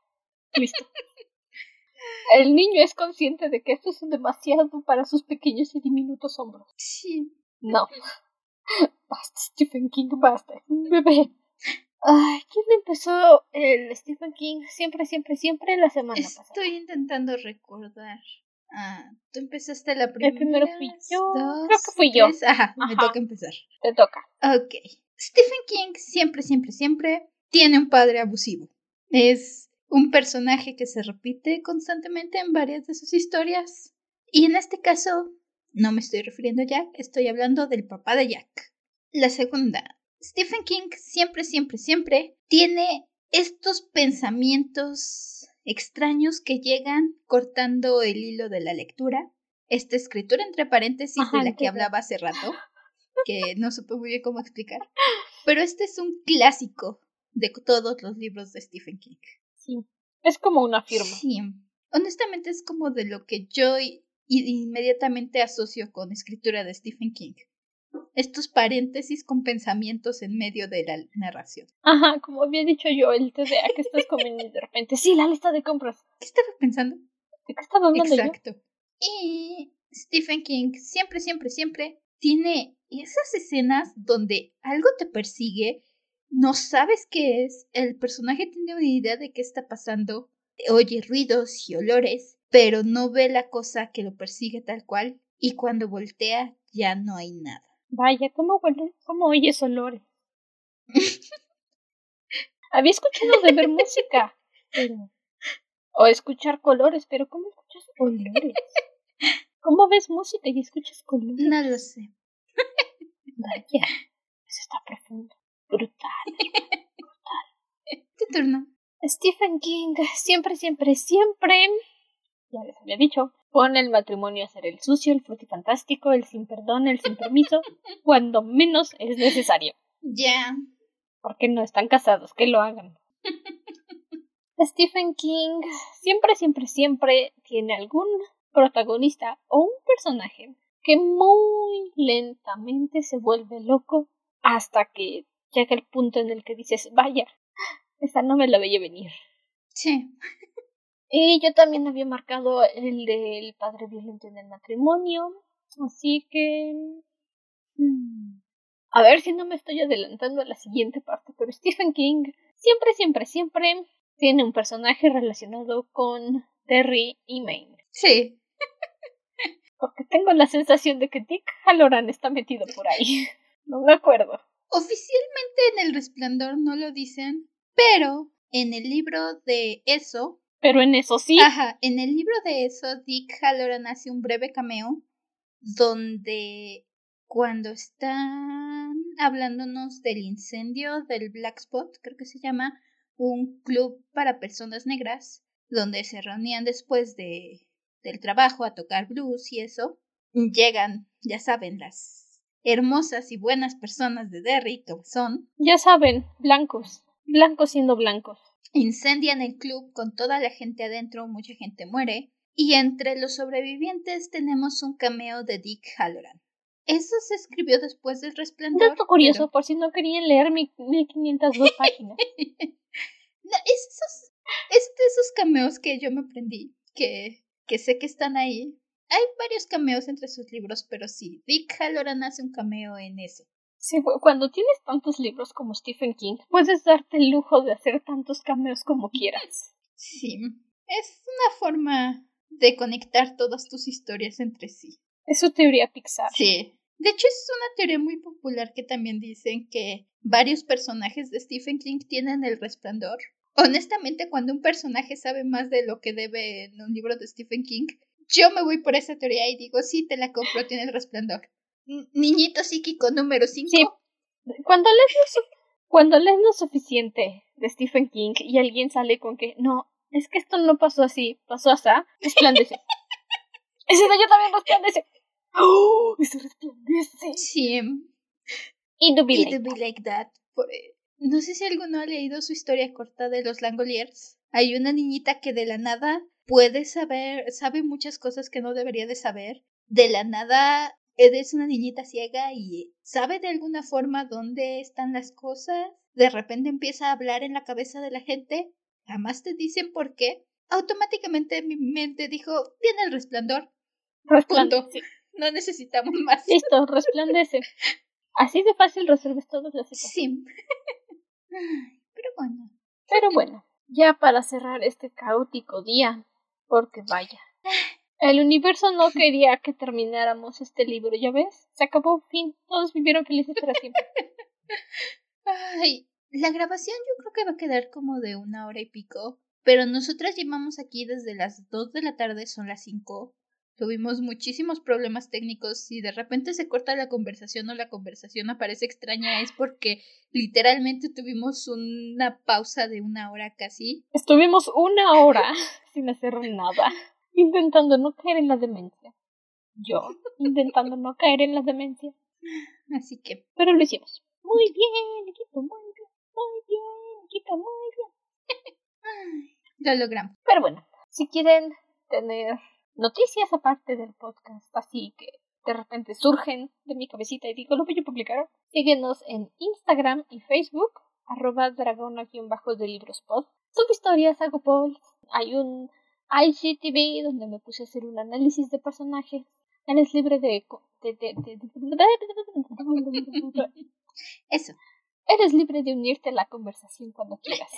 [SPEAKER 1] listo. <laughs> el niño es consciente de que esto es demasiado para sus pequeños y diminutos hombros.
[SPEAKER 2] Sí.
[SPEAKER 1] No. Basta, Stephen King, basta. Bebé. Ay, ¿quién empezó el Stephen King? Siempre, siempre, siempre la semana
[SPEAKER 2] Estoy
[SPEAKER 1] pasada.
[SPEAKER 2] Estoy intentando recordar. Ah, tú empezaste la primera.
[SPEAKER 1] El primero fui yo. Creo que fui yo.
[SPEAKER 2] Ajá, me toca empezar.
[SPEAKER 1] Te toca.
[SPEAKER 2] Ok. Stephen King siempre, siempre, siempre tiene un padre abusivo. Es un personaje que se repite constantemente en varias de sus historias. Y en este caso, no me estoy refiriendo a Jack, estoy hablando del papá de Jack. La segunda, Stephen King siempre, siempre, siempre tiene estos pensamientos extraños que llegan cortando el hilo de la lectura. Esta escritura entre paréntesis de la que hablaba hace rato que no supe muy bien cómo explicar. Pero este es un clásico de todos los libros de Stephen King.
[SPEAKER 1] Sí, es como una firma.
[SPEAKER 2] Sí, honestamente es como de lo que yo inmediatamente asocio con escritura de Stephen King. Estos paréntesis con pensamientos en medio de la narración.
[SPEAKER 1] Ajá, como había dicho yo, el TDA que estás <laughs> comiendo de repente. Sí, la lista de compras.
[SPEAKER 2] ¿Qué estaba pensando?
[SPEAKER 1] ¿De qué estaba hablando
[SPEAKER 2] Exacto. Y Stephen King siempre, siempre, siempre tiene esas escenas donde algo te persigue, no sabes qué es, el personaje tiene una idea de qué está pasando, oye ruidos y olores, pero no ve la cosa que lo persigue tal cual, y cuando voltea ya no hay nada.
[SPEAKER 1] Vaya, ¿cómo? ¿Cómo oyes olores? <laughs> Había escuchado de ver música, o escuchar colores, pero ¿cómo escuchas <laughs> olores? ¿Cómo ves música y escuchas colores?
[SPEAKER 2] No lo sé.
[SPEAKER 1] Vaya, eso está profundo. Brutal. <laughs> Brutal.
[SPEAKER 2] Tu turno.
[SPEAKER 1] Stephen King, siempre, siempre, siempre, ya les había dicho, pone el matrimonio a ser el sucio, el frutifantástico, el sin perdón, el sin permiso, <laughs> cuando menos es necesario.
[SPEAKER 2] Ya.
[SPEAKER 1] Porque no están casados, que lo hagan. <laughs> Stephen King siempre, siempre, siempre tiene algún protagonista o un personaje que muy lentamente se vuelve loco hasta que llega el punto en el que dices, vaya, esta no me la veía venir.
[SPEAKER 2] Sí.
[SPEAKER 1] Y yo también había marcado el del padre violento en el matrimonio, así que... Mm, a ver si no me estoy adelantando a la siguiente parte, pero Stephen King siempre, siempre, siempre tiene un personaje relacionado con Terry y Maine.
[SPEAKER 2] Sí.
[SPEAKER 1] Porque tengo la sensación de que Dick Halloran está metido por ahí. <laughs> No me acuerdo.
[SPEAKER 2] Oficialmente en El Resplandor no lo dicen, pero en el libro de eso.
[SPEAKER 1] Pero en eso sí.
[SPEAKER 2] Ajá, en el libro de eso, Dick Halloran hace un breve cameo donde cuando están hablándonos del incendio del Black Spot, creo que se llama, un club para personas negras, donde se reunían después de, del trabajo a tocar blues y eso, llegan, ya saben, las hermosas y buenas personas de Derry, que son.
[SPEAKER 1] Ya saben, blancos, blancos siendo blancos.
[SPEAKER 2] Incendian el club con toda la gente adentro, mucha gente muere, y entre los sobrevivientes tenemos un cameo de Dick Halloran. Eso se escribió después del resplandor.
[SPEAKER 1] Dato curioso, por si no querían leer mi 1502 <laughs> páginas.
[SPEAKER 2] no, es, esos, es de esos cameos que yo me aprendí, que, que sé que están ahí. Hay varios cameos entre sus libros, pero sí, Dick Halloran hace un cameo en eso.
[SPEAKER 1] Sí, cuando tienes tantos libros como Stephen King, puedes darte el lujo de hacer tantos cameos como quieras. <laughs>
[SPEAKER 2] Sí, es una forma de conectar todas tus historias entre sí.
[SPEAKER 1] Es su teoría Pixar.
[SPEAKER 2] Sí. De hecho, es una teoría muy popular que también dicen que varios personajes de Stephen King tienen el resplandor. Honestamente, cuando un personaje sabe más de lo que debe en un libro de Stephen King, yo me voy por esa teoría y digo, sí, te la compro, tiene el resplandor. niñito psíquico número 5. Sí.
[SPEAKER 1] Cuando lees, lo cuando lees lo suficiente de Stephen King y alguien sale con que no, es que esto no pasó así, pasó así, resplandece. <laughs> Ese yo también resplandece. ¡Oh! Eso resplandece.
[SPEAKER 2] Sí.
[SPEAKER 1] Y do be,
[SPEAKER 2] like, be like that. Eh, no sé si alguno ha leído su historia corta de los Langoliers. Hay una niñita que de la nada puede saber, sabe muchas cosas que no debería de saber. De la nada es una niñita ciega y sabe de alguna forma dónde están las cosas. De repente empieza a hablar en la cabeza de la gente. Jamás te dicen por qué. Automáticamente mi mente dijo, tiene el resplandor.
[SPEAKER 1] Resplandece.
[SPEAKER 2] No necesitamos más.
[SPEAKER 1] Listo, resplandece. <laughs> Así de fácil resuelves todas las
[SPEAKER 2] Sí. Pero bueno.
[SPEAKER 1] Pero bueno, ya para cerrar este caótico día, porque vaya. El universo no <laughs> quería que termináramos este libro, ¿ya ves? Se acabó, fin. Todos vivieron felices para siempre.
[SPEAKER 2] Ay, la grabación yo creo que va a quedar como de una hora y pico. Pero nosotras llevamos aquí desde las dos de la tarde, son las cinco. Tuvimos muchísimos problemas técnicos. Si de repente se corta la conversación o la conversación aparece extraña es porque literalmente tuvimos una pausa de una hora casi.
[SPEAKER 1] Estuvimos una hora <laughs> sin hacer nada, intentando no caer en la demencia. Yo, intentando no caer en la demencia.
[SPEAKER 2] Así que.
[SPEAKER 1] Pero lo hicimos. Muy bien, equipo, muy bien, muy bien, equipo, muy bien. <laughs>
[SPEAKER 2] lo logramos.
[SPEAKER 1] Pero bueno, si quieren tener noticias aparte del podcast, así que de repente surgen de mi cabecita y digo, lo voy a publicar. Síguenos en Instagram y Facebook, arroba dragona-de librospod. Subo historias, hago polls. Hay un IGTV donde me puse a hacer un análisis de personajes. Eres libre de...
[SPEAKER 2] Eso.
[SPEAKER 1] Eres libre de unirte a la conversación cuando quieras.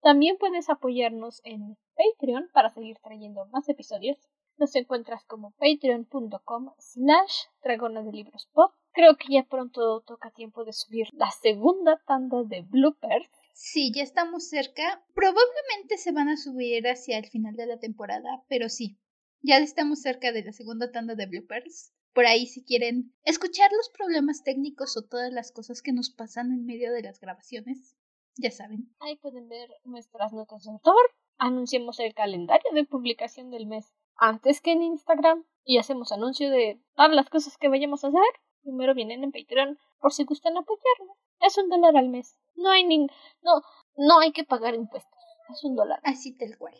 [SPEAKER 1] También puedes apoyarnos en Patreon para seguir trayendo más episodios. Nos encuentras como patreon.com slash dragona de libros pop. Creo que ya pronto toca tiempo de subir la segunda tanda de bloopers.
[SPEAKER 2] Sí, ya estamos cerca. Probablemente se van a subir hacia el final de la temporada, pero sí, ya estamos cerca de la segunda tanda de bloopers. Por ahí si quieren escuchar los problemas técnicos o todas las cosas que nos pasan en medio de las grabaciones, ya saben.
[SPEAKER 1] Ahí pueden ver nuestras notas de autor. Anunciamos el calendario de publicación del mes antes que en Instagram y hacemos anuncio de todas las cosas que vayamos a hacer. Primero vienen en Patreon por si gustan apoyarlo. Es un dólar al mes. No hay ni... no, no hay que pagar impuestos. Es un dólar.
[SPEAKER 2] Así tal cual.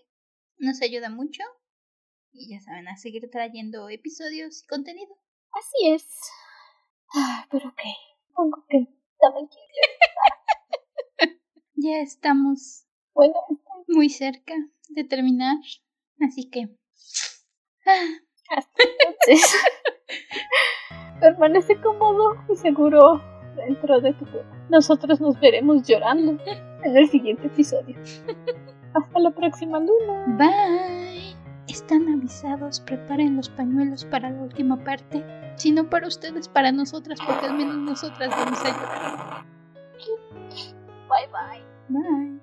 [SPEAKER 2] Nos ayuda mucho. Y ya saben, a seguir trayendo episodios y contenido.
[SPEAKER 1] Así es. Ah, pero qué. Pongo que también quiero <laughs>
[SPEAKER 2] Ya estamos
[SPEAKER 1] bueno,
[SPEAKER 2] muy cerca de terminar. Así que
[SPEAKER 1] hasta entonces, <laughs> permanece cómodo y seguro dentro de tu cuerpo. Nosotros nos veremos llorando en el siguiente episodio. Hasta la próxima luna.
[SPEAKER 2] Bye. Están avisados, preparen los pañuelos para la última parte. Si no para ustedes, para nosotras, porque al menos nosotras vamos a llorar.
[SPEAKER 1] Bye bye.
[SPEAKER 2] Bye.